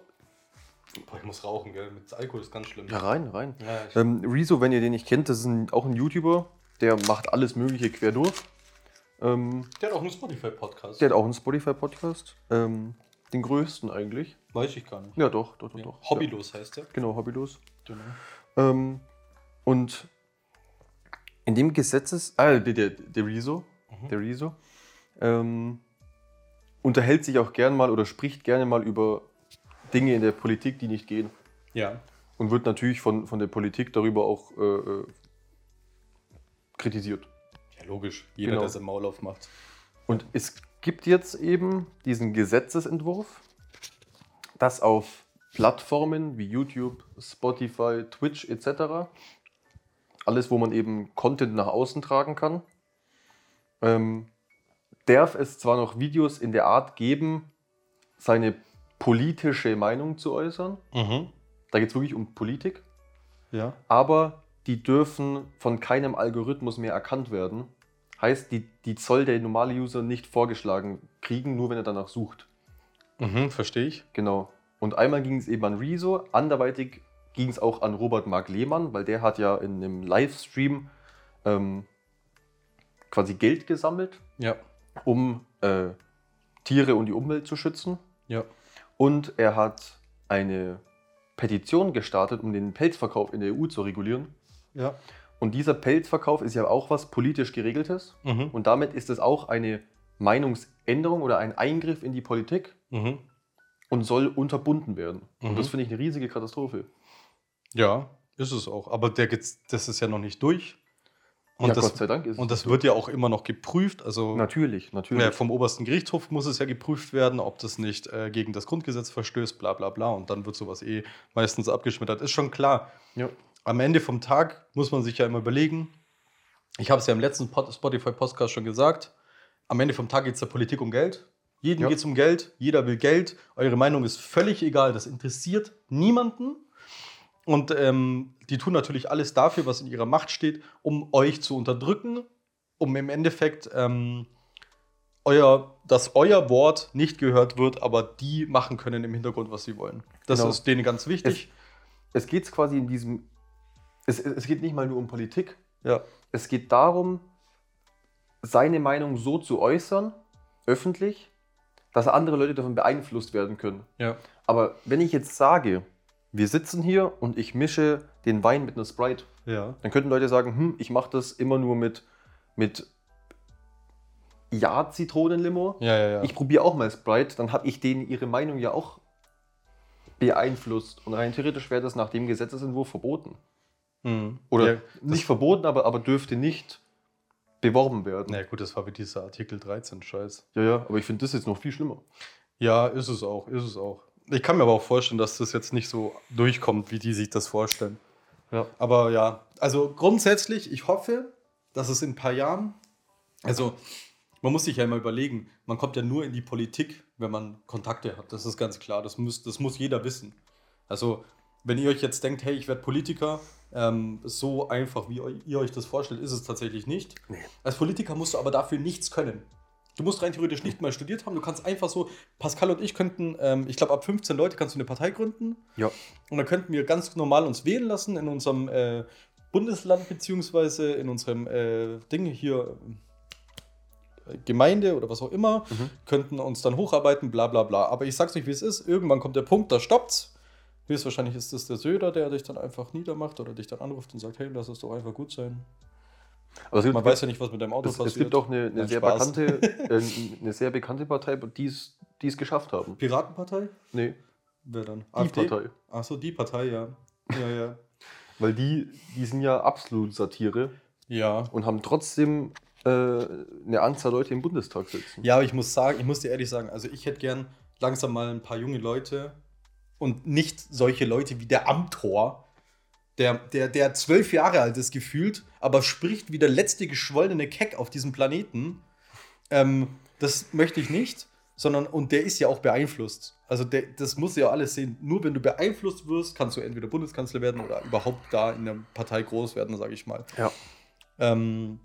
B: Boah, ich muss rauchen, gell? Mit Alkohol ist ganz schlimm.
A: ja rein, rein.
B: Ja,
A: Ähm, Rezo, wenn ihr den nicht kennt, das ist ein, auch ein YouTuber, der macht alles Mögliche quer durch. Ähm,
B: der hat auch einen Spotify-Podcast.
A: der hat auch einen Spotify-Podcast. Ähm, den größten eigentlich.
B: Weiß ich gar nicht.
A: Ja, doch, doch, doch.
B: Ja.
A: doch.
B: Hobbylos heißt der.
A: Ja, genau, hobbylos.
B: Genau.
A: Ähm, und in dem Gesetzes, ah, der, der, der Rezo,
B: Mhm.
A: der Rezo, ähm, unterhält sich auch gern mal oder spricht gerne mal über Dinge in der Politik, die nicht gehen.
B: Ja.
A: Und wird natürlich von, von der Politik darüber auch äh, äh, kritisiert.
B: Ja, logisch. Jeder,
A: Genau.
B: der sein Maul aufmacht.
A: Und es gibt jetzt eben diesen Gesetzesentwurf, dass auf Plattformen wie YouTube, Spotify, Twitch etc., alles, wo man eben Content nach außen tragen kann, ähm, darf es zwar noch Videos in der Art geben, seine politische Meinung zu äußern.
B: Mhm.
A: Da geht es wirklich um Politik.
B: Ja.
A: aber die dürfen von keinem Algorithmus mehr erkannt werden. Heißt, die, die soll der normale User nicht vorgeschlagen kriegen, nur wenn er danach sucht.
B: Mhm, verstehe ich.
A: Genau. Und einmal ging es eben an Rezo, anderweitig ging es auch an Robert Mark Lehmann, weil der hat ja in einem Livestream ähm, quasi Geld gesammelt,
B: Ja.
A: um äh, Tiere und die Umwelt zu schützen.
B: Ja.
A: Und er hat eine Petition gestartet, um den Pelzverkauf in der EU zu regulieren.
B: Ja.
A: Und dieser Pelzverkauf ist ja auch was politisch geregeltes.
B: Mhm.
A: Und damit ist es auch eine Meinungsänderung oder ein Eingriff in die Politik
B: Mhm.
A: und soll unterbunden werden.
B: Mhm.
A: Und das finde ich eine riesige Katastrophe.
B: Ja. Ist es auch. Aber der, das ist ja noch nicht durch. Und,
A: ja,
B: das,
A: Gott sei Dank ist
B: und das wird ja auch immer noch geprüft. Also
A: Natürlich, natürlich.
B: ja, vom obersten Gerichtshof muss es ja geprüft werden, ob das nicht äh, gegen das Grundgesetz verstößt, bla bla bla. Und dann wird sowas eh meistens abgeschmettert. Ist schon klar.
A: Ja.
B: Am Ende vom Tag muss man sich ja immer überlegen. Ich habe es ja im letzten Pod- Spotify-Podcast schon gesagt. Am Ende vom Tag geht es der Politik um Geld. Jedem
A: Ja.
B: geht es um Geld. Jeder will Geld. Eure Meinung ist völlig egal. Das interessiert niemanden. Und ähm, die tun natürlich alles dafür, was in ihrer Macht steht, um euch zu unterdrücken, um im Endeffekt ähm, euer, dass euer Wort nicht gehört wird, aber die machen können im Hintergrund, was sie wollen. Das
A: Genau.
B: ist denen ganz wichtig.
A: es geht quasi in diesem. Es, es geht nicht mal nur um Politik.
B: ja.
A: Es geht darum, seine Meinung so zu äußern, öffentlich, dass andere Leute davon beeinflusst werden können.
B: Ja.
A: Aber wenn ich jetzt sage, wir sitzen hier und ich mische den Wein mit einer Sprite,
B: Ja.
A: dann könnten Leute sagen, hm, ich mache das immer nur mit, mit Ja-Zitronenlimo.
B: Ja, ja, ja.
A: Ich probiere auch mal Sprite, dann habe ich denen ihre Meinung ja auch beeinflusst. Und rein theoretisch wäre das nach dem Gesetzesentwurf verboten.
B: Mhm.
A: Oder
B: ja,
A: nicht verboten, aber, aber dürfte nicht beworben werden.
B: Na ja, gut, das war wie dieser Artikel 13 Scheiß.
A: Ja, ja, aber ich finde das jetzt noch viel schlimmer.
B: Ja, ist es auch, ist es auch. Ich kann mir aber auch vorstellen, dass das jetzt nicht so durchkommt, wie die sich das vorstellen.
A: Ja.
B: Aber ja, also grundsätzlich, ich hoffe, dass es in ein paar Jahren, also man muss sich ja immer überlegen, man kommt ja nur in die Politik, wenn man Kontakte hat. Das ist ganz klar, das muss, das muss jeder wissen. Also wenn ihr euch jetzt denkt, hey, ich werde Politiker, ähm, so einfach, wie ihr euch das vorstellt, ist es tatsächlich nicht.
A: Nee.
B: Als Politiker musst du aber dafür nichts können. Du musst rein theoretisch nicht mal studiert haben. Du kannst einfach so, Pascal und ich könnten, ähm, ich glaube, ab 15 Leute kannst du eine Partei gründen.
A: Ja.
B: Und dann könnten wir ganz normal uns wählen lassen in unserem äh, Bundesland, beziehungsweise in unserem äh, Ding hier, äh, Gemeinde oder was auch immer,
A: Mhm.
B: könnten uns dann hocharbeiten, bla bla bla. Aber ich sag's euch, wie es ist. Irgendwann kommt der Punkt, da stoppt's. Höchstwahrscheinlich ist das der Söder, der dich dann einfach niedermacht oder dich dann anruft und sagt, hey, lass es doch einfach gut sein.
A: Aber gibt,
B: Man weiß ja nicht, was mit deinem Auto
A: es,
B: passiert.
A: es gibt auch eine, eine, sehr
B: Spaß.
A: bekannte, [laughs] äh, eine sehr bekannte Partei, die es die es geschafft haben.
B: Piratenpartei?
A: Nee,
B: Wer dann?
A: die Partei.
B: Achso, die Partei, ja. Ja, ja. [laughs]
A: Weil die, die sind ja absolut Satire
B: ja.
A: und haben trotzdem äh, eine Anzahl Leute im Bundestag sitzen.
B: Ja, aber ich muss sagen, ich muss dir ehrlich sagen, also ich hätte gern langsam mal ein paar junge Leute und nicht solche Leute wie der Amtor, der, der, der zwölf Jahre alt ist gefühlt, aber spricht wie der letzte geschwollene Keck auf diesem Planeten. Ähm, das möchte ich nicht, sondern, und der ist ja auch beeinflusst. Also der, das muss ja alles sehen. Nur wenn du beeinflusst wirst, kannst du entweder Bundeskanzler werden oder überhaupt da in der Partei groß werden, sage ich mal.
A: Ja.
B: Ähm,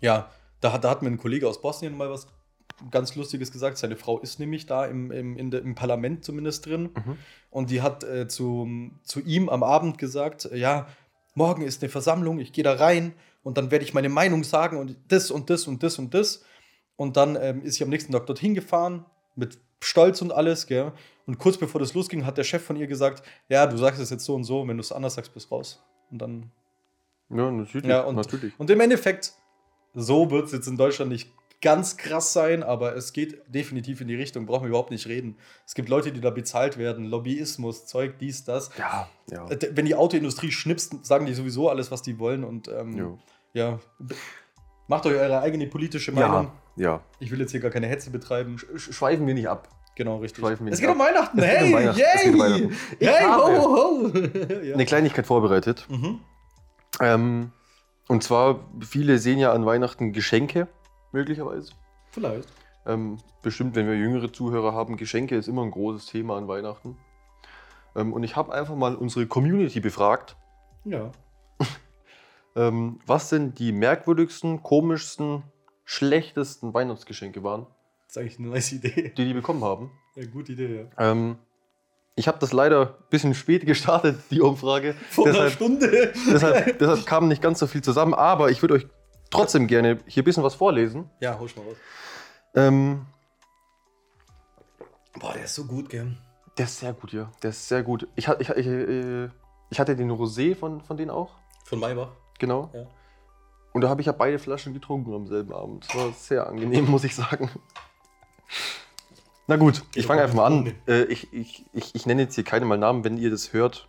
B: ja, da, hat- da hat mir ein Kollege aus Bosnien mal was ganz Lustiges gesagt. Seine Frau ist nämlich da im, im, der, im Parlament zumindest drin.
A: Mhm.
B: Und die hat äh, zu, zu ihm am Abend gesagt, äh, ja, morgen ist eine Versammlung, ich gehe da rein und dann werde ich meine Meinung sagen und das und das und das und das. Und dann ähm, ist sie am nächsten Tag dorthin gefahren, mit Stolz und alles, gell? Und kurz bevor das losging, hat der Chef von ihr gesagt, ja, du sagst es jetzt so und so, wenn du es anders sagst, bist raus. Und dann
A: Ja, natürlich.
B: Ja, und-
A: natürlich.
B: und im Endeffekt, so wird es jetzt in Deutschland nicht ganz krass sein, aber es geht definitiv in die Richtung, brauchen wir überhaupt nicht reden. Es gibt Leute, die da bezahlt werden, Lobbyismus, Zeug, dies, das.
A: Ja, ja.
B: Äh, Wenn die Autoindustrie schnipst, sagen die sowieso alles, was die wollen und ähm, ja, macht euch eure eigene politische Meinung.
A: Ja, ja.
B: Ich will jetzt hier gar keine Hetze betreiben.
A: Sch schweifen wir nicht ab.
B: Genau, richtig.
A: Schweifen wir
B: Es
A: nicht
B: geht um
A: Es geht
B: hey,
A: um Weihnachten, geht um Weihnachten. Ich
B: hey,
A: habe-
B: ho, ho, ho. [laughs] ja.
A: Eine Kleinigkeit vorbereitet.
B: mhm.
A: Ähm, und zwar, viele sehen ja an Weihnachten Geschenke, möglicherweise.
B: Vielleicht.
A: Ähm, bestimmt, wenn wir jüngere Zuhörer haben, Geschenke ist immer ein großes Thema an Weihnachten. Ähm, und ich habe einfach mal unsere Community befragt,
B: Ja. [laughs]
A: ähm, was denn die merkwürdigsten, komischsten, schlechtesten Weihnachtsgeschenke waren,
B: Das ist eigentlich eine nice Idee.
A: die die bekommen haben.
B: Ja, gute Idee, ja.
A: Ähm, ich habe das leider ein bisschen spät gestartet, die Umfrage.
B: Vor einer
A: deshalb,
B: Stunde.
A: deshalb, [laughs] deshalb kam nicht ganz so viel zusammen, aber ich würde euch trotzdem gerne hier ein bisschen was vorlesen.
B: Ja, hol mal was.
A: Ähm,
B: Boah, der ist so gut, gell?
A: der ist sehr gut, ja. Der ist sehr gut. Ich, ich, ich, äh, ich hatte den Rosé von, von denen auch,
B: Von Maybach.
A: genau.
B: Ja.
A: Und da habe ich ja beide Flaschen getrunken am selben Abend. Das war sehr angenehm, [laughs] muss ich sagen. Na gut, ich fange einfach mal an. Äh, ich, ich, ich, ich nenne jetzt hier keine mal Namen, wenn ihr das hört.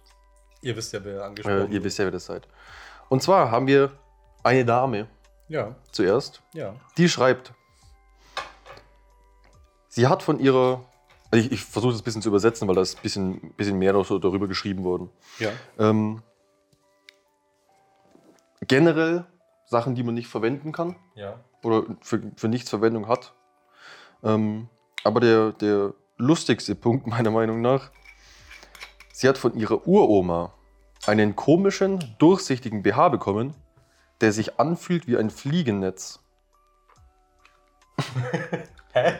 B: Ihr wisst ja, wer
A: Äh,
B: angesprochen
A: ihr wisst ja, wer das seid. Und zwar haben wir eine Dame
B: Ja,
A: zuerst,
B: ja.
A: die schreibt, sie hat von ihrer, also ich, ich versuche das ein bisschen zu übersetzen, weil da ist ein bisschen, bisschen mehr noch so darüber geschrieben worden.
B: Ja.
A: Ähm, generell Sachen, die man nicht verwenden kann
B: Ja.
A: oder für, für nichts Verwendung hat. Ähm, aber der, der lustigste Punkt [laughs] meiner Meinung nach, sie hat von ihrer Uroma einen komischen, durchsichtigen BH bekommen, der sich anfühlt wie ein Fliegennetz. [laughs]
B: Hä?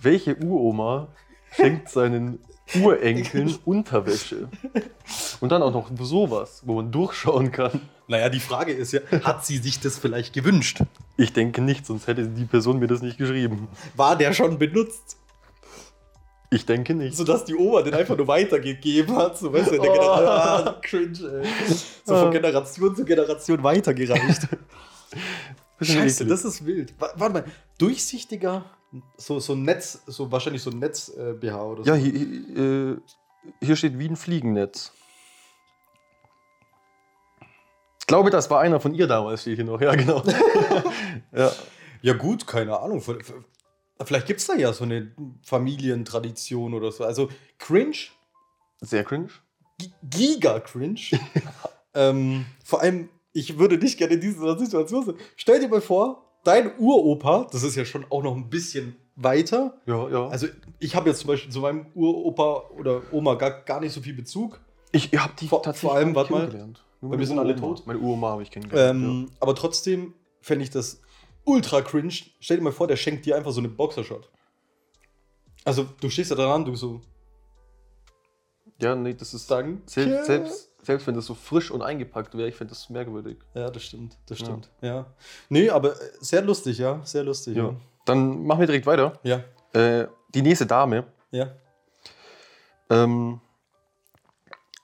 A: Welche Uroma schenkt seinen Urenkeln [laughs] Unterwäsche? Und dann auch noch sowas, wo man durchschauen kann.
B: Naja, die Frage ist ja, hat sie sich das vielleicht gewünscht?
A: Ich denke nicht, sonst hätte die Person mir das nicht geschrieben.
B: War der schon benutzt?
A: Ich denke nicht.
B: Sodass die Oma den einfach nur weitergegeben hat. So, weißt du, der
A: Oh.
B: Generation, ah, cringe, ey. So von Generation zu Generation weitergereicht. [laughs] Scheiße, das ist wild. Wa- Warte mal, durchsichtiger, so, so ein Netz, so wahrscheinlich so ein Netz-BH oder so.
A: Ja, hier, hier, äh, hier steht wie ein Fliegennetz. Ich glaube, das war einer von ihr damals, steht hier noch. Ja, genau. [laughs] [laughs] ja.
B: Ja, gut, keine Ahnung. Vielleicht gibt es da ja so eine Familientradition oder so. Also cringe,
A: Sehr cringe.
B: gi- giga cringe. [laughs] ähm, vor allem, ich würde nicht gerne in dieser Situation sein. Stell dir mal vor, dein Uropa, das ist ja schon auch noch ein bisschen weiter.
A: Ja, ja.
B: Also ich habe jetzt zum Beispiel zu meinem Uropa oder Oma gar, gar nicht so viel Bezug.
A: ich habe die
B: vor- vor allem, warte mal, weil wir sind alle tot.
A: Meine Uroma habe ich kennengelernt.
B: Ähm, Aber trotzdem fände ich das ultra cringe. Stell dir mal vor, der schenkt dir einfach so eine Boxershot. Also du stehst da dran, du so,
A: ja. ja, nee, das ist.
B: Danke.
A: Selbst, selbst, selbst wenn das so frisch und eingepackt wäre, ich finde das merkwürdig.
B: Ja, das stimmt, das
A: Ja.
B: stimmt. Ja. Nee, aber äh, sehr lustig, ja, sehr lustig.
A: Ja. Dann machen wir direkt weiter.
B: Ja,
A: Äh, die nächste Dame
B: ja.
A: ähm,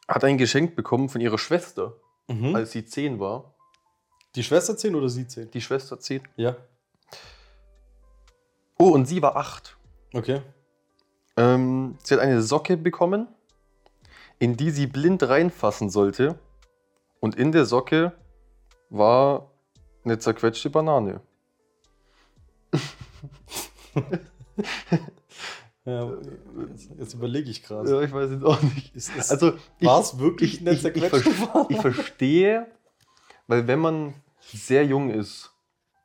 A: hat ein Geschenk bekommen von ihrer Schwester,
B: Mhm.
A: als sie 10 war.
B: Die Schwester 10 oder sie 10?
A: Die Schwester 10.
B: Ja.
A: Oh, und sie war 8.
B: Okay.
A: Ähm, sie hat eine Socke bekommen, in die sie blind reinfassen sollte. Und in der Socke war eine zerquetschte Banane. [laughs]
B: Ja, jetzt, überlege ich gerade.
A: ich weiß jetzt auch nicht.
B: Ist, ist,
A: Also, ich,
B: war es wirklich
A: ich,
B: eine
A: ich, ich,
B: zerquetschte
A: ver-
B: Banane?
A: ich verstehe, weil wenn man sehr jung ist,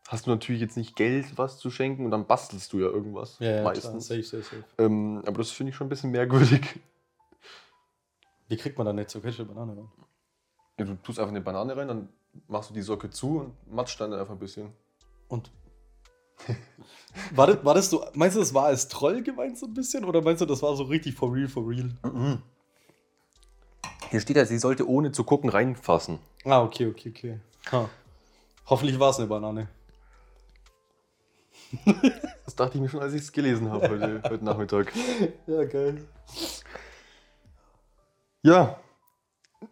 A: hast du natürlich jetzt nicht Geld, was zu schenken und dann bastelst du ja irgendwas.
B: ja, ja,
A: meistens.
B: Klar, safe, safe, safe.
A: Ähm, aber das finde ich schon ein bisschen merkwürdig.
B: Wie kriegt man da eine zerquetschte Banane rein?
A: Ja, du tust einfach eine Banane rein, dann machst du die Socke zu und matscht dann einfach ein bisschen.
B: Und. [laughs] war, das, war das so, meinst du, das war als Troll gemeint so ein bisschen? Oder meinst du, das war so richtig for real, for real?
A: Hier steht ja, sie sollte ohne zu gucken reinfassen.
B: Ah, okay, okay, okay. Ha. Hoffentlich war es eine Banane. [laughs]
A: Das dachte ich mir schon, als ich es gelesen habe heute, [laughs] heute Nachmittag.
B: Ja, geil.
A: Ja,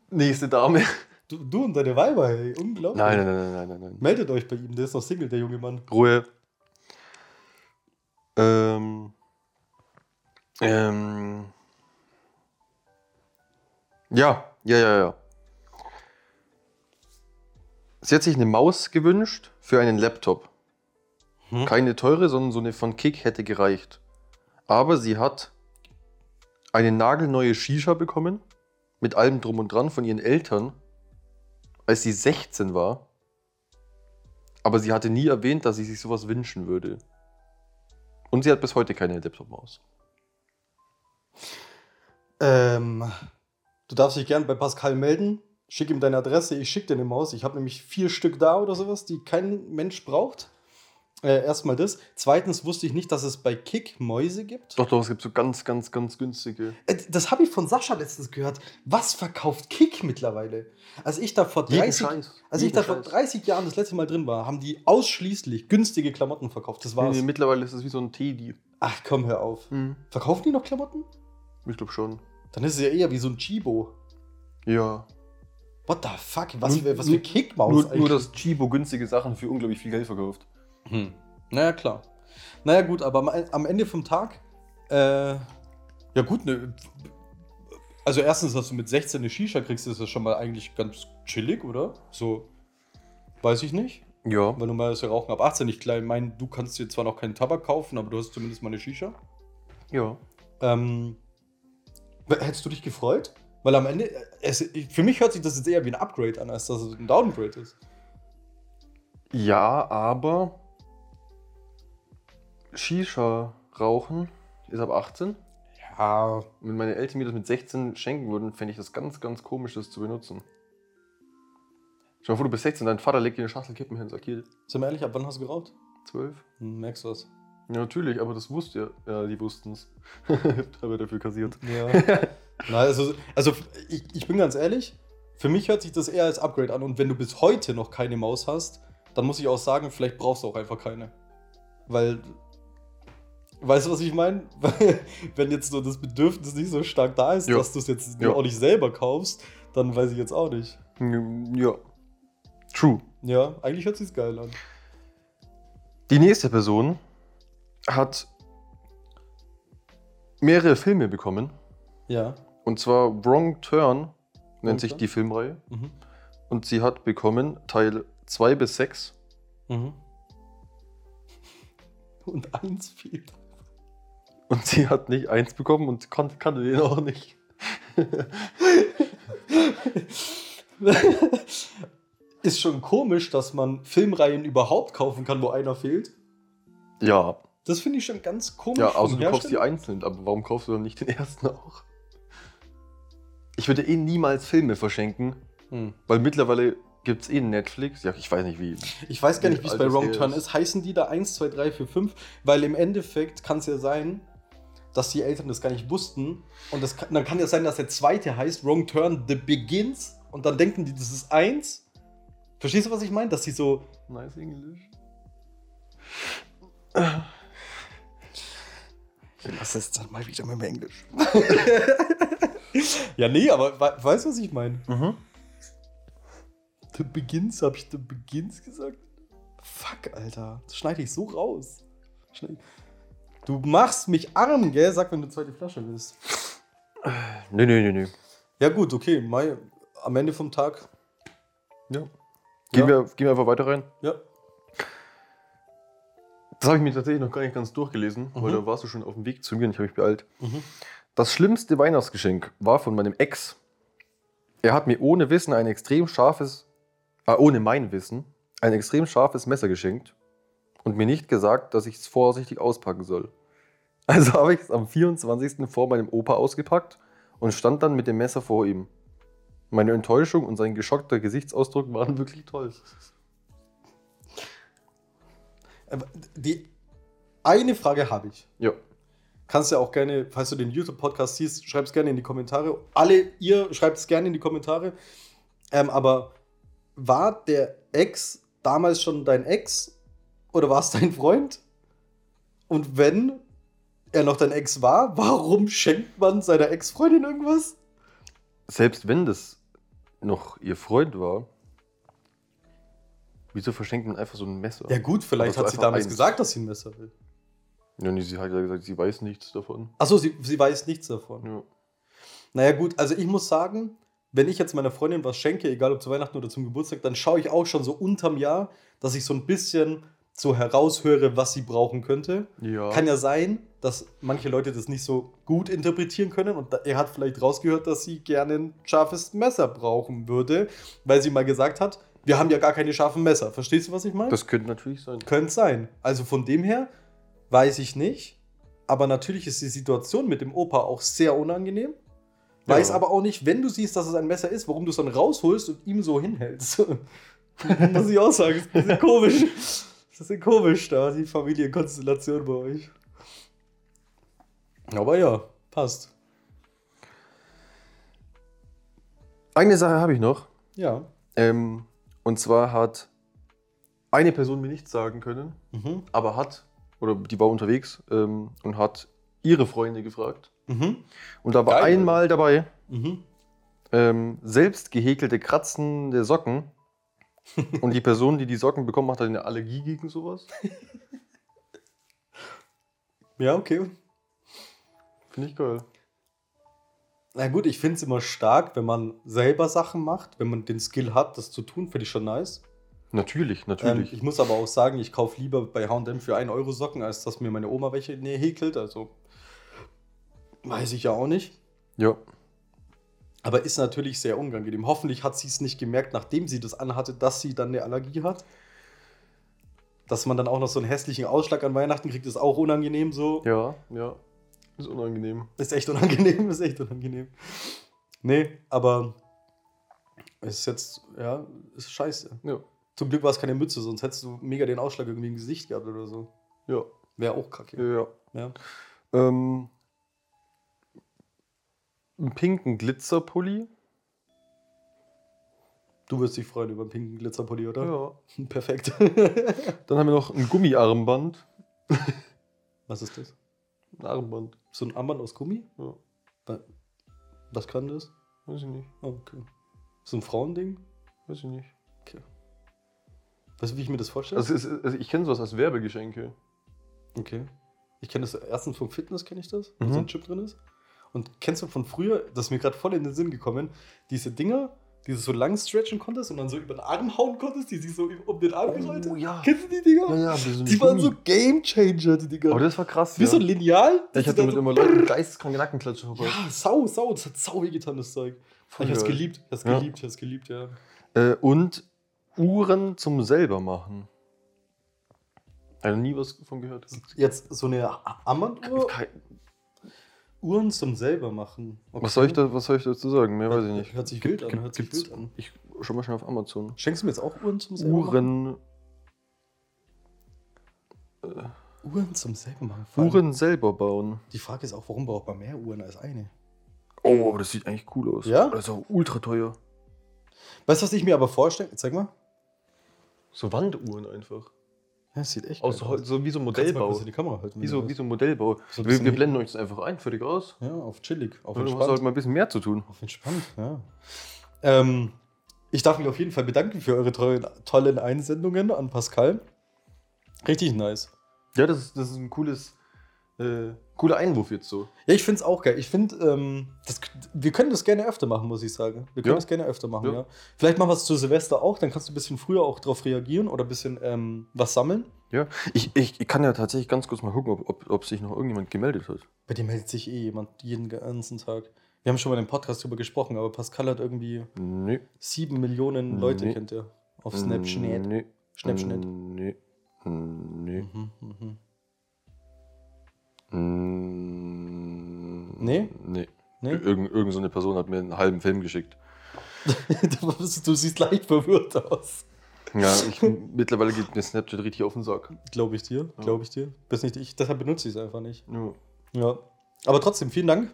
A: nächste Dame.
B: Du, du und deine Weiber, hey, unglaublich.
A: Nein, nein, nein, nein, nein, nein.
B: Meldet euch bei ihm, der ist noch Single, der junge Mann.
A: Ruhe. Ähm. Ähm. Ja, ja, ja, ja. Sie hat sich eine Maus gewünscht für einen Laptop.
B: Hm?
A: Keine teure, sondern so eine von Kick hätte gereicht. Aber sie hat eine nagelneue Shisha bekommen, mit allem drum und dran von ihren Eltern, als sie 16 war. Aber sie hatte nie erwähnt, dass sie sich sowas wünschen würde. Und sie hat bis heute keine Laptop-Maus.
B: Ähm, du darfst dich gern bei Pascal melden. Schick ihm deine Adresse, ich schick dir eine Maus. Ich habe nämlich vier Stück da oder sowas, die kein Mensch braucht. Äh, erstmal das. Zweitens wusste ich nicht, dass es bei Kick Mäuse gibt.
A: Doch, doch, es gibt so ganz, ganz, ganz günstige.
B: Äh, Das habe ich von Sascha letztens gehört. Was verkauft Kick mittlerweile? Als ich da vor 30, als ich da vor 30 Jahren das letzte Mal drin war, haben die ausschließlich günstige Klamotten verkauft. Das
A: Nee,
B: war's.
A: nee, mittlerweile ist es wie so ein Teddy.
B: Ach komm, hör auf. Verkaufen die noch Klamotten?
A: Ich glaube schon.
B: Dann ist es ja eher wie so ein Chibo.
A: Ja.
B: What the fuck? Was,
A: Nur-
B: für, was für Kickmaus
A: Nur, nur, dass Chibo günstige Sachen für unglaublich viel Geld verkauft.
B: Hm. Naja, klar. Naja, gut, aber am- Ende vom Tag, äh, ja gut, ne, Also erstens, dass du mit 16 eine Shisha kriegst, ist das schon mal eigentlich ganz chillig, oder? So, weiß ich nicht.
A: Ja.
B: Weil normal ist ja Rauchen ab 18 nicht klein. Ich meine, du kannst dir zwar noch keinen Tabak kaufen, aber du hast zumindest mal eine Shisha.
A: Ja.
B: Ähm, hättest du dich gefreut? Weil am Ende, äh, es, für mich hört sich das jetzt eher wie ein Upgrade an, als dass es ein Downgrade ist.
A: Ja, aber Shisha rauchen ist ab 18.
B: Ja,
A: Wenn meine Eltern mir das mit 16 schenken würden, fände ich das ganz, ganz komisch, das zu benutzen. Schau mal vor, du bist 16, dein Vater legt dir eine Schachtel Kippen hin und sagt, hier,
B: sind wir ehrlich, ab wann hast du geraucht?
A: 12.
B: Hm, merkst du was?
A: Ja, natürlich, aber das wusste ja. Ja, die wussten es. Habe [laughs] dafür kassiert.
B: Ja. [laughs] Na, also, also ich, ich bin ganz ehrlich, für mich hört sich das eher als Upgrade an. Und wenn du bis heute noch keine Maus hast, dann muss ich auch sagen, vielleicht brauchst du auch einfach keine. Weil, weißt du, was ich meine? [laughs] Weil, Wenn jetzt so das Bedürfnis nicht so stark da ist,
A: Ja.
B: dass du es jetzt
A: Ja.
B: auch nicht selber kaufst, dann weiß ich jetzt auch nicht.
A: Ja. True.
B: Ja, eigentlich hört sich's geil an.
A: Die nächste Person hat mehrere Filme bekommen.
B: Ja.
A: Und zwar Wrong Turn nennt sich die Filmreihe.
B: Mhm.
A: Und sie hat bekommen Teil 2 bis 6.
B: Mhm. [laughs] Und eins fehlt.
A: Und sie hat nicht eins bekommen und kannte den auch nicht. [laughs]
B: Ist schon komisch, dass man Filmreihen überhaupt kaufen kann, wo einer fehlt.
A: Ja,
B: Das finde ich schon ganz komisch.
A: ja, außer du kaufst die einzeln, aber warum kaufst du dann nicht den ersten auch? Ich würde eh niemals Filme verschenken,
B: Hm.
A: weil mittlerweile gibt es eh Netflix. Ja, ich weiß nicht wie.
B: Ich weiß gar nicht, wie es bei Wrong Turn
A: ist.
B: ist. Heißen die da 1, 2, 3, 4, 5? Weil im Endeffekt kann es ja sein, dass die Eltern das gar nicht wussten. Und das kann, dann kann ja sein, dass der zweite heißt Wrong Turn The Begins. Und dann denken die, das ist eins. Verstehst du, was ich meine? Dass sie so.
A: Nice English.
B: Was ist dann mal wieder mit dem Englisch? [laughs] ja, nee, aber we weißt du, was ich meine?
A: Mhm.
B: The Begins, hab ich The Begins gesagt? Fuck, Alter. Das schneide ich so raus. Schneid- Du machst mich arm, gell? Sag, wenn du zweite Flasche willst.
A: Nee, nee, nee, nee.
B: Ja, gut, okay. Mai, am Ende vom Tag.
A: Ja. Gehen,
B: Ja.
A: Wir, gehen wir einfach weiter rein.
B: Ja.
A: Das habe ich mir tatsächlich noch gar nicht ganz durchgelesen, weil
B: Mhm.
A: da warst du schon auf dem Weg zu mir und ich habe mich beeilt.
B: Mhm.
A: Das schlimmste Weihnachtsgeschenk war von meinem Ex. Er hat mir ohne Wissen ein extrem scharfes, äh, ohne mein Wissen, ein extrem scharfes Messer geschenkt und mir nicht gesagt, dass ich es vorsichtig auspacken soll. Also [laughs] habe ich es am 24. vor meinem Opa ausgepackt und stand dann mit dem Messer vor ihm. Meine Enttäuschung und sein geschockter Gesichtsausdruck waren wirklich toll.
B: Die eine Frage habe ich.
A: Ja.
B: Kannst ja auch gerne, falls du den YouTube-Podcast siehst, schreib es gerne in die Kommentare. Alle ihr schreibt es gerne in die Kommentare. Ähm, aber war der Ex damals schon dein Ex oder war es dein Freund? Und wenn er noch dein Ex war, warum schenkt man seiner Ex-Freundin irgendwas?
A: Selbst wenn das noch ihr Freund war, wieso verschenkt man einfach so ein Messer?
B: Ja gut, vielleicht
A: Aber so
B: hat sie damals
A: eins.
B: gesagt, dass sie ein Messer will.
A: Ja, nee, sie hat ja gesagt, sie weiß nichts davon.
B: Achso, sie, sie weiß nichts davon.
A: Ja.
B: Naja, gut, also ich muss sagen, wenn ich jetzt meiner Freundin was schenke, egal ob zu Weihnachten oder zum Geburtstag, dann schaue ich auch schon so unterm Jahr, dass ich so ein bisschen so heraushöre, was sie brauchen könnte.
A: ja.
B: Kann ja sein, dass manche Leute das nicht so gut interpretieren können und er hat vielleicht rausgehört, dass sie gerne ein scharfes Messer brauchen würde, weil sie mal gesagt hat, wir haben ja gar keine scharfen Messer. Verstehst du, was ich meine?
A: Das könnte natürlich sein.
B: Könnte sein. Also von dem her weiß ich nicht. Aber natürlich ist die Situation mit dem Opa auch sehr unangenehm. Weiß
A: Ja.
B: aber auch nicht, wenn du siehst, dass es ein Messer ist, warum du es dann rausholst und ihm so hinhältst. [laughs] Muss ich auch sagen, ist ein bisschen komisch. Das ist ein bisschen komisch da, die Familienkonstellation bei euch. Aber ja, passt.
A: Eine Sache habe ich noch.
B: Ja.
A: Ähm, und zwar hat eine Person mir nichts sagen können,
B: Mhm.
A: aber hat, oder die war unterwegs ähm, und hat ihre Freunde gefragt.
B: Mhm.
A: Und da war
B: Geil.
A: einmal dabei,
B: Mhm.
A: ähm, selbst gehäkelte kratzende Socken. [laughs] und die Person, die die Socken bekommen hat, hat eine Allergie gegen sowas. [laughs]
B: Ja, okay.
A: Finde ich geil.
B: Na gut, ich finde es immer stark, wenn man selber Sachen macht, wenn man den Skill hat, das zu tun, finde ich schon nice.
A: Natürlich,
B: Ähm,
A: natürlich.
B: ich muss aber auch sagen, ich kaufe lieber bei HM für 1 Euro Socken, als dass mir meine Oma welche nee, häkelt. Also weiß ich ja auch nicht.
A: ja.
B: Aber ist natürlich sehr unangenehm. Hoffentlich hat sie es nicht gemerkt, nachdem sie das anhatte, dass sie dann eine Allergie hat. Dass man dann auch noch so einen hässlichen Ausschlag an Weihnachten kriegt, ist auch unangenehm so.
A: Ja, ja. Ist unangenehm.
B: Ist echt unangenehm, [laughs] ist echt unangenehm. Nee, aber ist jetzt, ja, ist scheiße.
A: Ja.
B: Zum Glück war es keine Mütze, sonst hättest du mega den Ausschlag irgendwie im Gesicht gehabt oder so.
A: Ja.
B: Wäre auch kacke.
A: Ja.
B: Ja.
A: Ähm, einen pinken Glitzerpulli.
B: Du wirst dich freuen über einen pinken Glitzerpulli, oder?
A: Ja. [laughs]
B: Perfekt.
A: Dann haben wir noch ein Gummiarmband.
B: Was ist das?
A: Ein Armband.
B: So ein Armband aus Gummi?
A: Ja.
B: Wa- Was kann das?
A: Weiß ich nicht.
B: Oh, okay. So ein Frauending?
A: Weiß ich nicht.
B: Weißt du, wie ich mir das vorstelle?
A: Also, ist, also ich kenne sowas als Werbegeschenke.
B: okay. Ich kenne das erstens vom Fitness, kenne ich das, wo
A: Mhm.
B: so ein Chip drin ist. Und kennst du von früher, das ist mir gerade voll in den Sinn gekommen, diese Dinger, die du so lang stretchen konntest und dann so über den Arm hauen konntest, die sich so um den Arm gerollt
A: Oh,
B: haben?
A: ja.
B: Kennst du die Dinger?
A: Ja, ja,
B: Die waren so Game Changer, die Dinger.
A: Aber das war krass.
B: Wie
A: ja.
B: so ein Lineal.
A: ich hatte
B: du
A: mit
B: dann
A: immer Leuten geisteskranke Nackenklatsche vorbei.
B: Ja, sau, sau. Das hat sau weh getan, das Zeug.
A: Voll
B: ich hab's
A: geil.
B: geliebt. Ich hab's geliebt, ich hab's geliebt, ja.
A: Äh, und Uhren zum selber machen. Also nie was davon gehört.
B: Jetzt so eine Armbanduhr,
A: Kein-
B: Uhren zum selber machen. Okay.
A: Was, soll ich da, was soll ich dazu sagen? Mehr weiß ich nicht.
B: Hört sich wild an, hört sich wild an.
A: Ich schau mal schnell auf Amazon.
B: Schenkst du mir jetzt auch Uhren zum selber machen?
A: Uhren,
B: Uhren zum selber machen.
A: Uhren selber bauen.
B: Die Frage ist auch, warum braucht man mehr Uhren als eine?
A: Oh, aber das sieht eigentlich cool aus.
B: Ja?
A: Das ist auch ultra teuer.
B: Weißt du, was ich mir aber vorstelle? Zeig mal.
A: So Wanduhren einfach.
B: Ja, das sieht echt
A: Aus,
B: geil
A: Hol- so wie so ein
B: mal
A: Modellbau.
B: in die Kamera halten.
A: Wie so, wie so ein Modellbau.
B: So ein
A: wir, wir blenden euch das einfach ein, fertig aus.
B: Ja, auf chillig, auf
A: Du hast
B: entspannt.
A: halt mal ein bisschen mehr zu tun.
B: Auf entspannt, ja. Ähm, ich darf mich auf jeden Fall bedanken für eure tollen, tollen Einsendungen an Pascal. Richtig nice.
A: Ja, das ist, das ist ein cooles, äh, cooler Einwurf jetzt so.
B: Ja, ich finde es auch geil. Ich finde, ähm, wir können das gerne öfter machen, muss ich sagen. Wir können
A: Ja.
B: das gerne öfter machen, ja.
A: Ja.
B: Vielleicht machen wir es zu Silvester auch, dann kannst du ein bisschen früher auch drauf reagieren oder ein bisschen ähm, was sammeln.
A: Ja, ich, ich, ich kann ja tatsächlich ganz kurz mal gucken, ob, ob, ob sich noch irgendjemand gemeldet hat.
B: Bei dir meldet sich eh jemand jeden ganzen Tag. Wir haben schon mal im Podcast drüber gesprochen, aber Pascal hat irgendwie
A: Nee.
B: sieben Millionen Leute,
A: Nee.
B: kennt er. Auf Snapchat.
A: Nee.
B: Snapchat.
A: Nee. Nee.
B: Mhm, mhm.
A: Mm,
B: Nee?
A: Nee.
B: Nee?
A: Irgend, irgend so eine Person hat mir einen halben Film geschickt. [laughs]
B: du siehst leicht verwirrt aus.
A: Ja, ich, [laughs] mittlerweile geht mir Snapchat richtig auf den Sack.
B: Glaube ich dir,
A: Ja.
B: glaube ich dir. Bist nicht ich, deshalb benutze ich es einfach nicht.
A: Ja.
B: Ja. Aber trotzdem, vielen Dank.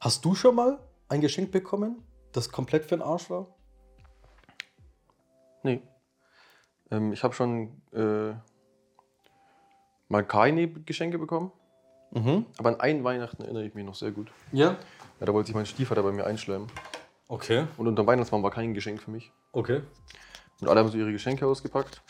B: Hast du schon mal ein Geschenk bekommen, das komplett für den Arsch war?
A: Nee. Ähm, ich habe schon äh, mal keine Geschenke bekommen,
B: Mhm.
A: aber an einen Weihnachten erinnere ich mich noch sehr gut.
B: Ja.
A: Ja, da wollte sich mein Stiefvater bei mir einschleimen.
B: Okay.
A: Und unter dem Weihnachtsbaum war kein Geschenk für mich.
B: Okay.
A: Und alle haben so ihre Geschenke ausgepackt.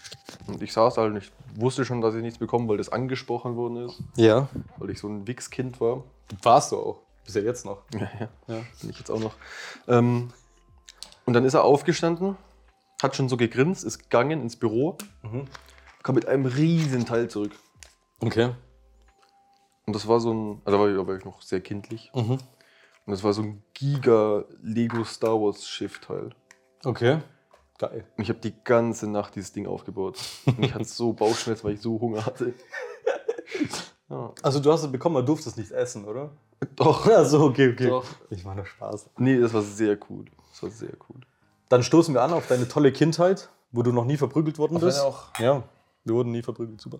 A: Und ich saß halt und ich wusste schon, dass ich nichts bekomme, weil das angesprochen worden ist.
B: Ja.
A: Weil ich so ein Wichskind war.
B: Warst du auch. Bis ja jetzt noch.
A: Ja, ja.
B: Ja.
A: Bin ich jetzt auch noch. Ähm, und dann ist er aufgestanden, hat schon so gegrinst, ist gegangen ins Büro,
B: Mhm.
A: kam mit einem riesen Teil zurück.
B: Okay.
A: Und das war so ein, also da war ich, da war ich noch sehr kindlich.
B: Mhm.
A: Und das war so ein Giga Lego Star Wars Schiff-Teil.
B: Okay. Geil.
A: Und ich habe die ganze Nacht dieses Ding aufgebaut. Und ich hatte so [laughs] Bauchschmerzen, weil ich so Hunger hatte. [laughs] Ja.
B: Also du hast es bekommen, aber durftest nicht essen, oder?
A: Doch.
B: Ja, [laughs] so, okay, okay.
A: Doch.
B: Ich mache nur Spaß.
A: Nee, das war sehr cool. Das war sehr cool.
B: Dann stoßen wir an auf deine tolle Kindheit, wo du noch nie verprügelt worden
A: Auf
B: bist.
A: auch.
B: Ja, wir wurden nie verprügelt. Super.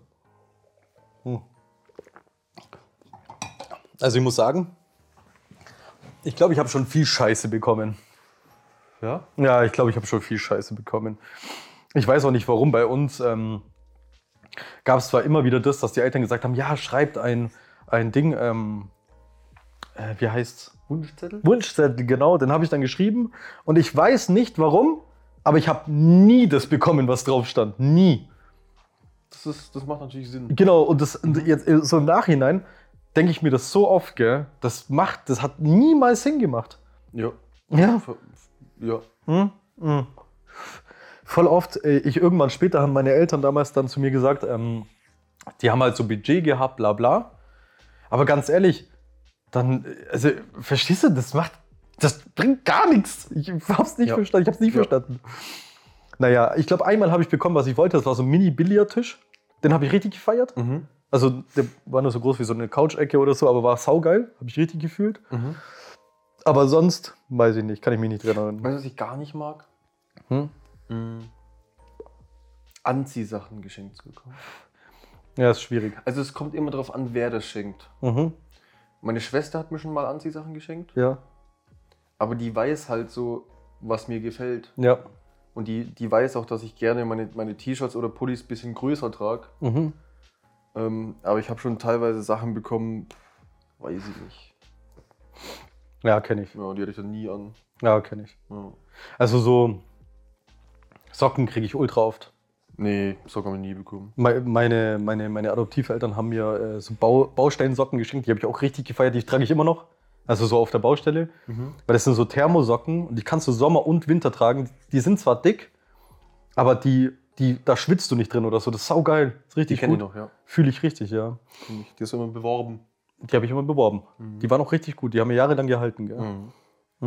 B: Hm. Also ich muss sagen, ich glaube, ich habe schon viel Scheiße bekommen.
A: Ja?
C: Ja, ich glaube, ich habe schon viel Scheiße bekommen. Ich weiß auch nicht warum. Bei uns ähm, gab es zwar immer wieder das, dass die Eltern gesagt haben, ja, schreibt ein, ein Ding, ähm, äh, wie heißt's?
A: Wunschzettel?
C: Wunschzettel, genau, den habe ich dann geschrieben. Und ich weiß nicht warum, aber ich habe nie das bekommen, was drauf stand. Nie.
A: Das, ist, das macht natürlich Sinn.
C: Genau, und das und jetzt äh, so im Nachhinein,
B: denke ich mir das so oft, gell? Das macht, das hat niemals Sinn gemacht.
A: Ja.
B: Ja.
A: Ja.
B: Hm? Hm. Voll oft, äh, ich irgendwann später haben meine Eltern damals dann zu mir gesagt, ähm, die haben halt so Budget gehabt, bla bla. Aber ganz ehrlich, dann, äh, also, verstehst du, das macht, das bringt gar nichts. Ich hab's nicht
A: Ja.
B: verstanden, ich hab's nicht
A: Ja.
B: verstanden. Naja, ich glaube, einmal habe ich bekommen, was ich wollte. Das war so ein Mini-Billardtisch. Den habe ich richtig gefeiert.
A: Mhm.
B: Also, der war nur so groß wie so eine Couch-Ecke oder so, aber war saugeil. Habe ich richtig gefühlt.
A: Mhm.
B: Aber sonst, weiß ich nicht, kann ich mich nicht dran erinnern.
A: Weißt du, was ich gar nicht mag?
B: Hm?
A: Mhm. Anziehsachen geschenkt zu bekommen.
B: Ja, ist schwierig.
A: Also es kommt immer darauf an, wer das schenkt.
B: Mhm.
A: Meine Schwester hat mir schon mal Anziehsachen geschenkt,
B: Ja.
A: aber die weiß halt so, was mir gefällt.
B: Ja.
A: Und die, die weiß auch, dass ich gerne meine, meine T-Shirts oder Pullis ein bisschen größer trage.
B: Mhm.
A: Ähm, aber ich habe schon teilweise Sachen bekommen, weiß ich nicht.
B: Ja, kenne ich.
A: Ja, die hatte ich dann nie an.
B: Ja, kenne ich.
A: Ja.
B: Also so Socken kriege ich ultra oft.
A: Nee, Socken habe ich nie bekommen.
B: Me- Meine, meine, meine Adoptiveltern haben mir äh, so Bau, Bausteinsocken geschenkt, die habe ich auch richtig gefeiert, die trage ich immer noch. Also so auf der Baustelle.
A: Mhm.
B: Weil das sind so Thermosocken und die kannst du Sommer und Winter tragen. Die sind zwar dick, aber die, die, da schwitzt du nicht drin oder so. Das ist saugeil. Das ist
A: Die
B: richtig
A: ich
B: gut.
A: noch, ja.
B: Fühle ich richtig, ja.
A: Die ist immer beworben.
B: Die habe ich immer beworben.
A: Mhm.
B: Die waren auch richtig gut. Die haben mir jahrelang gehalten. Gell?
A: Mhm.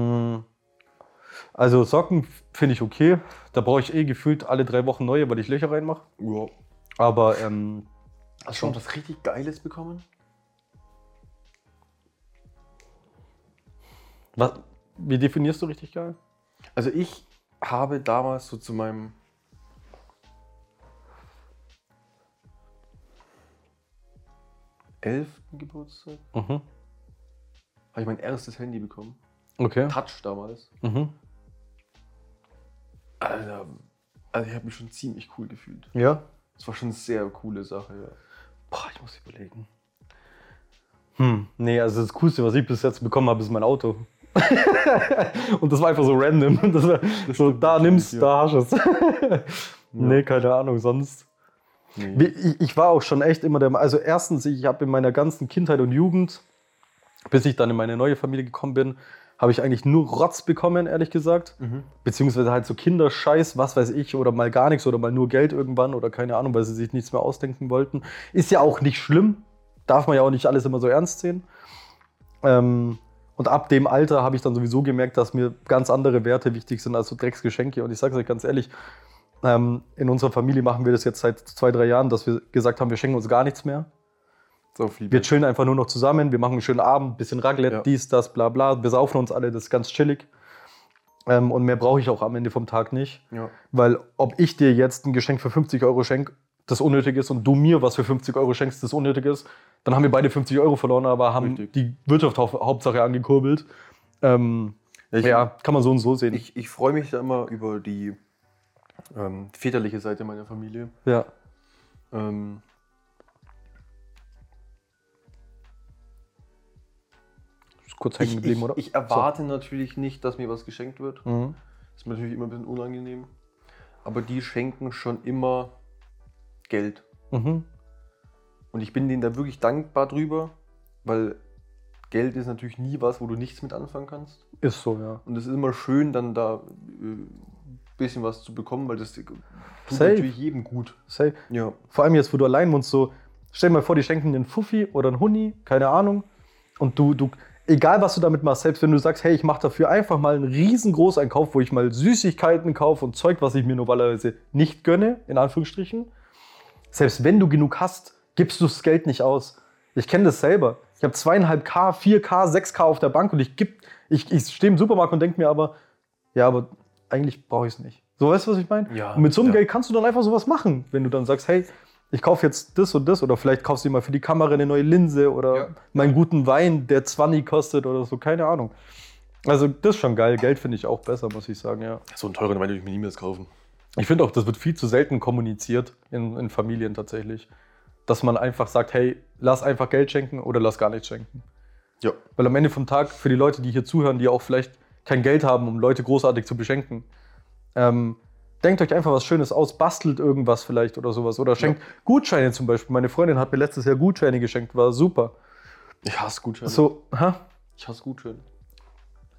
B: Mm. Also Socken finde ich okay. Da brauche ich eh gefühlt alle drei Wochen neue, weil ich Löcher reinmache.
A: Ja.
B: Aber ähm,
A: Hast du schon was richtig Geiles bekommen?
B: Was, wie definierst du richtig geil?
A: Also ich habe damals so zu meinem elften Geburtstag
B: Mhm.
A: habe ich mein erstes Handy bekommen.
B: Okay.
A: Touch damals.
B: Mhm.
A: Alter, also ich habe mich schon ziemlich cool gefühlt.
B: Ja.
A: Das war schon eine sehr coole Sache, ja.
B: Boah, ich muss überlegen. Hm, nee, also das Coolste, was ich bis jetzt bekommen habe, ist mein Auto. [laughs] Und das war einfach so random. [laughs] Das war so, da nimmst,
A: ja.
B: da hast du es. [laughs] Nee, keine Ahnung, sonst.
A: Nee.
B: Ich, ich war auch schon echt immer der. Also, erstens, ich habe in meiner ganzen Kindheit und Jugend, bis ich dann in meine neue Familie gekommen bin, habe ich eigentlich nur Rotz bekommen, ehrlich gesagt.
A: Mhm.
B: Beziehungsweise halt so Kinderscheiß, was weiß ich, oder mal gar nichts oder mal nur Geld irgendwann oder keine Ahnung, weil sie sich nichts mehr ausdenken wollten. Ist ja auch nicht schlimm. Darf man ja auch nicht alles immer so ernst sehen. Ähm, und ab dem Alter habe ich dann sowieso gemerkt, dass mir ganz andere Werte wichtig sind als so Drecksgeschenke. Und ich sage es euch ganz ehrlich, ähm, in unserer Familie machen wir das jetzt seit zwei, drei Jahren, dass wir gesagt haben, wir schenken uns gar nichts mehr.
A: So viel.
B: Wir chillen einfach nur noch zusammen, wir machen einen schönen Abend, bisschen Raclette,
A: Ja.
B: dies, das, bla bla. Wir saufen uns alle, das ist ganz chillig. Ähm, und mehr brauche ich auch am Ende vom Tag nicht.
A: ja.
B: Weil ob ich dir jetzt ein Geschenk für 50 Euro schenke, das unnötig ist, und du mir was für 50 Euro schenkst, das unnötig ist, dann haben wir beide 50 Euro verloren, aber haben
A: Richtig.
B: die Wirtschaft hau Hauptsache angekurbelt. Ähm,
A: Ich,
B: ja, kann man so und so sehen.
A: ich, ich freue mich da immer über die ähm, väterliche Seite meiner Familie.
B: ja.
A: Ähm,
B: Ist kurz hängen
A: ich,
B: geblieben, oder?
A: ich erwarte natürlich nicht, dass mir was geschenkt wird.
B: So. Mhm.
A: ist mir natürlich immer ein bisschen unangenehm. Aber die schenken schon immer Geld.
B: Mhm.
A: Und ich bin denen da wirklich dankbar drüber, weil Geld ist natürlich nie was, wo du nichts mit anfangen kannst.
B: Ist so, ja.
A: Und es ist immer schön, dann da ein bisschen was zu bekommen, weil das tut
B: Safe.
A: natürlich jedem gut.
B: Say.
A: Ja.
B: Vor allem jetzt, wo du allein wohnst, so, stell dir mal vor, die schenken dir einen Fuffi oder einen Huni, keine Ahnung. Und du, du, egal was du damit machst, selbst wenn du sagst, hey, ich mache dafür einfach mal einen riesen Großeinkauf, wo ich mal Süßigkeiten kaufe und Zeug, was ich mir normalerweise nicht gönne, in Anführungsstrichen. Selbst wenn du genug hast, gibst du das Geld nicht aus. Ich kenne das selber. Ich habe zweieinhalb K, 4K, 6K auf der Bank und ich, geb- ich, ich stehe im Supermarkt und denke mir aber, ja, aber eigentlich brauche ich es nicht. So, weißt du, was ich meine?
A: Ja,
B: Und mit so einem
A: ja.
B: Geld kannst du dann einfach sowas machen, wenn du dann sagst, hey, ich kaufe jetzt das und das oder vielleicht kaufst du dir mal für die Kamera eine neue Linse oder
A: Ja.
B: meinen guten Wein, der 20 kostet oder so, keine Ahnung. Also das ist schon geil. Geld finde ich auch besser, muss ich sagen, ja.
A: So einen teuren Wein würde ich mir niemals kaufen.
B: Ich finde auch, das wird viel zu selten kommuniziert in, in Familien tatsächlich. Dass man einfach sagt, hey, lass einfach Geld schenken oder lass gar nichts schenken.
A: Ja.
B: Weil am Ende vom Tag, für die Leute, die hier zuhören, die auch vielleicht kein Geld haben, um Leute großartig zu beschenken, ähm, denkt euch einfach was Schönes aus, bastelt irgendwas vielleicht oder sowas. Oder schenkt Gutscheine zum Beispiel. Meine Freundin hat mir letztes Jahr Gutscheine geschenkt, war super.
A: Ich hasse Gutscheine.
D: So, ha?
A: Ich hasse Gutscheine.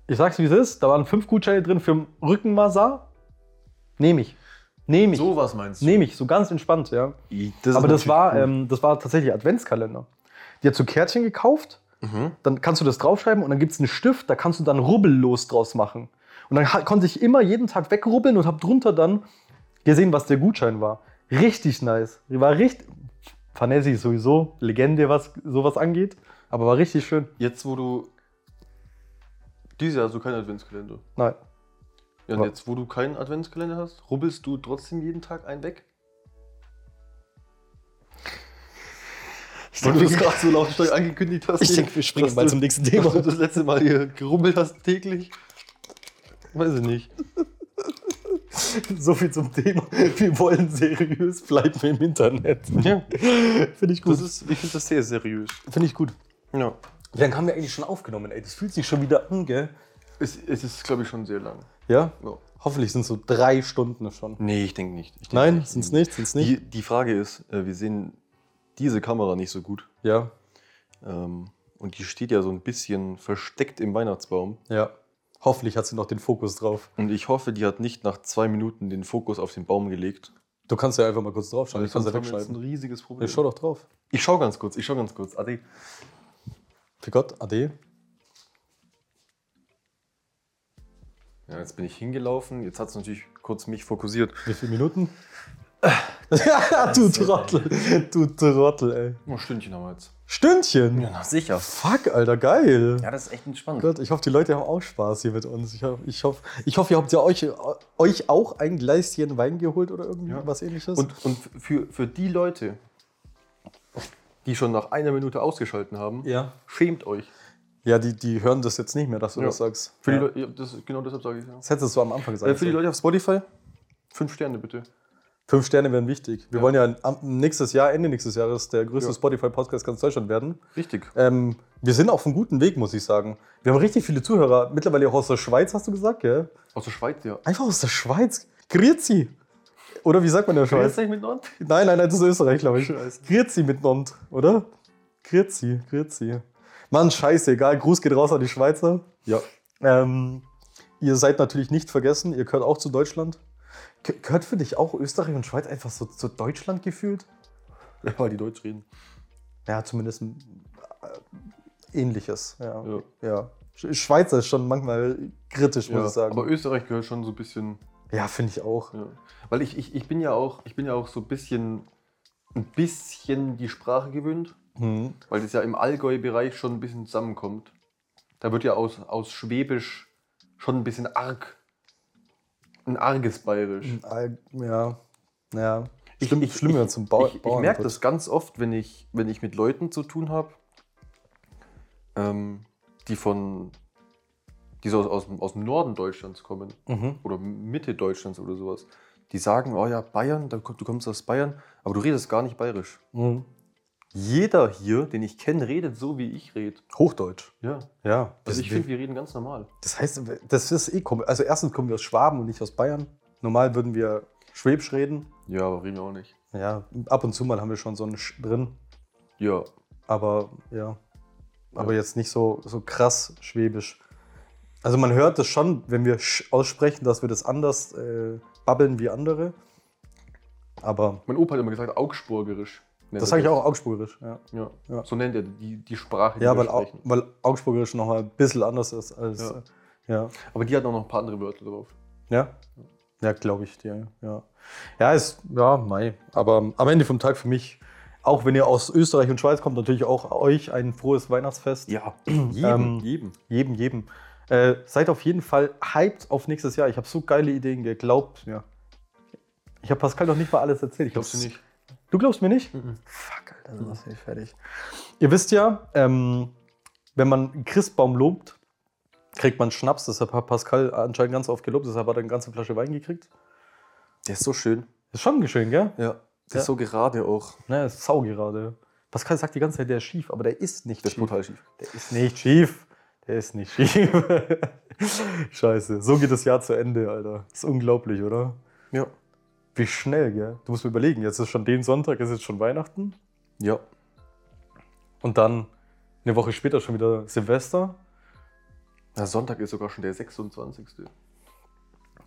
D: Ich sag's wie es ist, da waren fünf Gutscheine drin für Rückenmassage. Nehme ich. Nehme ich.
A: So was meinst du?
D: Nehme ich, so ganz entspannt, ja.
A: Das
D: Aber das war, ähm, das war tatsächlich Adventskalender. Die hat so Kärtchen gekauft.
A: Mhm.
D: dann kannst du das draufschreiben und dann gibt es einen Stift, da kannst du dann rubbellos draus machen. Und dann konnte ich immer jeden Tag wegrubbeln und habe drunter dann gesehen, was der Gutschein war. Richtig nice. War richtig. Vanessa ist sowieso Legende, was sowas angeht, aber war richtig schön.
A: Jetzt, wo du. Dieses Jahr hast du keinen Adventskalender.
D: Nein.
A: Ja, und jetzt, wo du keinen Adventskalender hast, rubbelst du trotzdem jeden Tag einen weg? Weil du das gerade so lautstark [laughs] angekündigt hast.
B: Ich denke, wir springen
A: dass
B: mal
A: du-
B: zum nächsten
A: Dass
B: Thema.
A: du das letzte Mal hier gerubbelt hast täglich. Weiß ich nicht. [laughs]
B: So viel zum Thema. Wir wollen seriös bleiben im Internet.
A: Ja,
B: Finde ich gut.
A: das ist, ich finde das sehr seriös.
B: Finde ich gut.
A: Ja.
B: Wie lange haben wir eigentlich schon aufgenommen, ey? Das fühlt sich schon wieder an, gell?
A: Es, es ist, glaube ich, schon sehr lang.
B: Ja?
A: Ja.
B: Hoffentlich sind es so drei Stunden schon.
A: Nee, ich denke nicht. Ich denk
B: Nein, sind es nicht, sind es nicht.
A: Die, die Frage ist, äh, wir sehen diese Kamera nicht so gut.
B: Ja,
A: Ähm, und die steht ja so ein bisschen versteckt im Weihnachtsbaum.
B: ja. Hoffentlich hat sie noch den Fokus drauf.
A: Und ich hoffe, die hat nicht nach zwei Minuten den Fokus auf den Baum gelegt.
B: Du kannst ja einfach mal kurz drauf schauen. Ich kann
A: sonst
B: ja
A: ein riesiges Problem.
B: schau doch drauf.
A: Ich schau ganz kurz, ich schau ganz kurz. Ade.
B: Für Gott, Ade.
A: Ja, jetzt bin ich hingelaufen. Jetzt hat es natürlich kurz mich fokussiert.
B: Wie viele Minuten? [laughs] du Trottel. Du Trottel, ey.
A: Oh, Stündchen haben wir jetzt.
B: Stündchen.
A: na sicher.
B: Fuck, Alter, geil.
A: Ja, das ist echt entspannt.
B: Gott, ich hoffe, die Leute haben auch Spaß hier mit uns. Ich hoffe, ich hoffe, ich hoffe ihr habt ja euch, euch auch ein Gläschen Wein geholt oder irgendwie
A: Ja.
B: was ähnliches.
A: Und, und für, für die Leute, die schon nach einer Minute ausgeschalten haben,
B: ja.
A: schämt euch.
B: Ja, die, die hören das jetzt nicht mehr, dass du
A: Ja.
B: das sagst.
A: Für die
B: ja.
A: Leute, ja, das, genau deshalb sage ich ja.
B: Das hättest du am Anfang gesagt.
A: Äh, für die Leute auf Spotify, fünf Sterne bitte.
B: Fünf Sterne wären wichtig. Wir
A: Ja.
B: wollen ja nächstes Jahr, Ende nächstes Jahres, der größte
A: Ja.
B: Spotify-Podcast ganz Deutschland werden.
A: Richtig.
B: Ähm, wir sind auf einem guten Weg, muss ich sagen. Wir haben richtig viele Zuhörer. Mittlerweile auch aus der Schweiz, hast du gesagt, gell?
A: Aus der Schweiz, ja.
B: Einfach aus der Schweiz. Grüezi. Oder wie sagt man in der Schweiz?
A: nicht miteinander?
B: Nein, nein, nein, das ist Österreich, glaube ich.
A: Scheiße.
B: Grüezi miteinander, oder? Grüezi, Grüezi. Mann, scheiße, egal. Gruß geht raus an die Schweizer.
A: Ja.
B: Ähm, ihr seid natürlich nicht vergessen, ihr gehört auch zu Deutschland. Ge- Gehört für dich auch Österreich und Schweiz einfach so zu Deutschland gefühlt?
A: Ja, weil die Deutsch reden.
B: Ja, zumindest äh, ähnliches. Ja.
A: Ja.
B: ja. Sch- Schweizer ist schon manchmal kritisch, muss
A: Ja,
B: ich sagen.
A: aber Österreich gehört schon so ein bisschen.
B: ja, finde ich auch.
A: Ja. Weil ich, ich, ich bin ja auch, ich bin ja auch so ein bisschen, ein bisschen die Sprache gewöhnt,
B: Hm.
A: weil das ja im Allgäu-Bereich schon ein bisschen zusammenkommt. Da wird ja aus, aus Schwäbisch schon ein bisschen arg. Ein arges Bayerisch.
B: Ja, ja.
A: Ich-
B: Schlimm,
A: ich-
B: schlimm wenn man zum Bau
A: Ich, ich merke das ganz oft, wenn ich, wenn ich mit Leuten zu tun habe, ähm, die von die so aus, aus, dem- aus dem Norden Deutschlands kommen
B: Mhm.
A: oder Mitte Deutschlands oder sowas. Die sagen, oh ja, Bayern, du kommst aus Bayern, aber du redest gar nicht bayerisch.
B: Mhm.
A: Jeder hier, den ich kenne, redet so, wie ich rede.
B: Hochdeutsch.
A: Ja.
B: Ja.
A: Also ich finde, wir reden ganz normal.
B: Das heißt, das ist eh komisch. Also erstens kommen wir aus Schwaben und nicht aus Bayern. Normal würden wir Schwäbisch reden.
A: Ja, aber reden wir auch nicht.
B: Ja, ab und zu mal haben wir schon so einen Sch drin.
A: Ja.
B: Aber ja. Aber jetzt nicht so, so krass Schwäbisch. Also man hört das schon, wenn wir Sch aussprechen, dass wir das anders äh, babbeln wie andere. Aber
A: Mein Opa hat immer gesagt, Augsburgerisch.
B: das sage ich auch Augsburgerisch. Ja,
A: Ja.
B: Ja.
A: So nennt er die, die Sprache, die
B: ja
A: wir
B: weil,
A: sprechen.
B: weil Augsburgerisch noch mal ein bisschen anders ist als.
A: Ja.
B: Ja. Ja,
A: Aber die hat auch noch ein paar andere Wörter drauf.
B: ja, ja glaube ich dir. Ja, ja, ist, ja, Mai. Aber am Ende vom Tag für mich, auch wenn ihr aus Österreich und Schweiz kommt, natürlich auch euch ein frohes Weihnachtsfest.
A: Ja, [clears throat]
B: Ähm,
A: jedem. jedem.
B: Jedem, jedem. Äh, seid auf jeden Fall hyped auf nächstes Jahr. Ich habe so geile Ideen, geglaubt mir. Ich habe Pascal noch nicht mal alles erzählt. Ich
A: Glaubst du nicht?
B: Du glaubst mir nicht?
A: Mhm.
B: Fuck, Alter, dann ist nicht fertig. Ihr wisst ja, ähm, wenn man einen Christbaum lobt, kriegt man Schnaps. Deshalb hat Pascal anscheinend ganz oft gelobt. Deshalb hat er eine ganze Flasche Wein gekriegt.
A: Der ist so schön.
B: Ist schon geschehen, gell?
A: Ja. Der
B: Ja.
A: ist so gerade auch.
B: Ne, ist sau gerade. Pascal sagt die ganze Zeit, der ist schief, aber der ist nicht
A: Der ist
B: schief.
A: brutal schief.
B: Der ist nicht schief. Der ist nicht schief. [laughs] Scheiße. So geht das Jahr zu Ende, Alter. ist unglaublich, oder?
A: Ja.
B: Wie schnell, gell? Du musst mir überlegen, jetzt ist schon den Sonntag, ist jetzt schon Weihnachten.
A: Ja.
B: Und dann Eine Woche später schon wieder Silvester.
A: Na, Sonntag ist sogar schon der 26.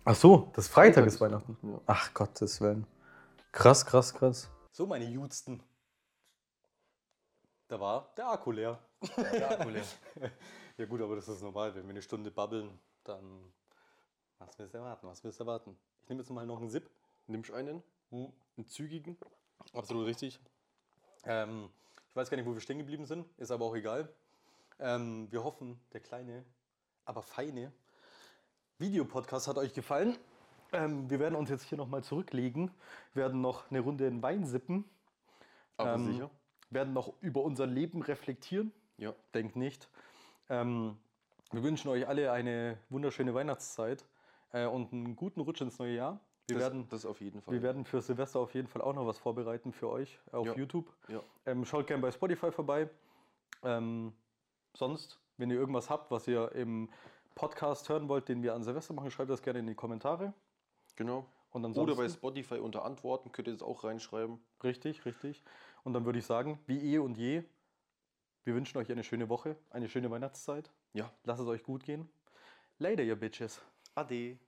B: Ach so, das Freitag
A: Freitag
B: ist Weihnachten.
A: Ja.
B: Ach Gottes Willen. Krass, krass, krass. So, meine Jutsten. Da war der Akku leer.
E: Der Akku leer. [laughs]
B: ja gut, aber das ist normal. Wenn wir eine Stunde babbeln, dann was willst du erwarten? Was willst du erwarten? Ich nehme jetzt mal noch einen Sip.
A: Nimmst einen,
B: Hm,
A: einen zügigen.
B: Absolut richtig. Ähm, ich weiß gar nicht, wo wir stehen geblieben sind, ist aber auch egal. Ähm, wir hoffen, der kleine, aber feine Videopodcast hat euch gefallen. Ähm, wir werden uns jetzt hier nochmal zurücklegen, werden noch eine Runde in Wein sippen,
A: Aber
B: Ähm,
A: sicher.
B: werden noch über unser Leben reflektieren.
A: Ja.
B: Denkt nicht. Ähm, wir wünschen euch alle eine wunderschöne Weihnachtszeit äh, und einen guten Rutsch ins neue Jahr. Wir
A: das,
B: werden
A: das auf jeden Fall.
B: wir werden für Silvester auf jeden Fall auch noch was vorbereiten für euch auf
A: Ja.
B: YouTube.
A: Ja.
B: Ähm, schaut gerne bei Spotify vorbei. Ähm, sonst, wenn ihr irgendwas habt, was ihr im Podcast hören wollt, den wir an Silvester machen, schreibt das gerne in die Kommentare.
A: Genau. Oder bei Spotify unter Antworten könnt ihr das auch reinschreiben.
B: richtig, richtig. Und dann würde ich sagen, wie eh und je, wir wünschen euch eine schöne Woche, eine schöne Weihnachtszeit.
A: Ja.
B: Lasst es euch gut gehen. Later, ihr Bitches.
A: Ade.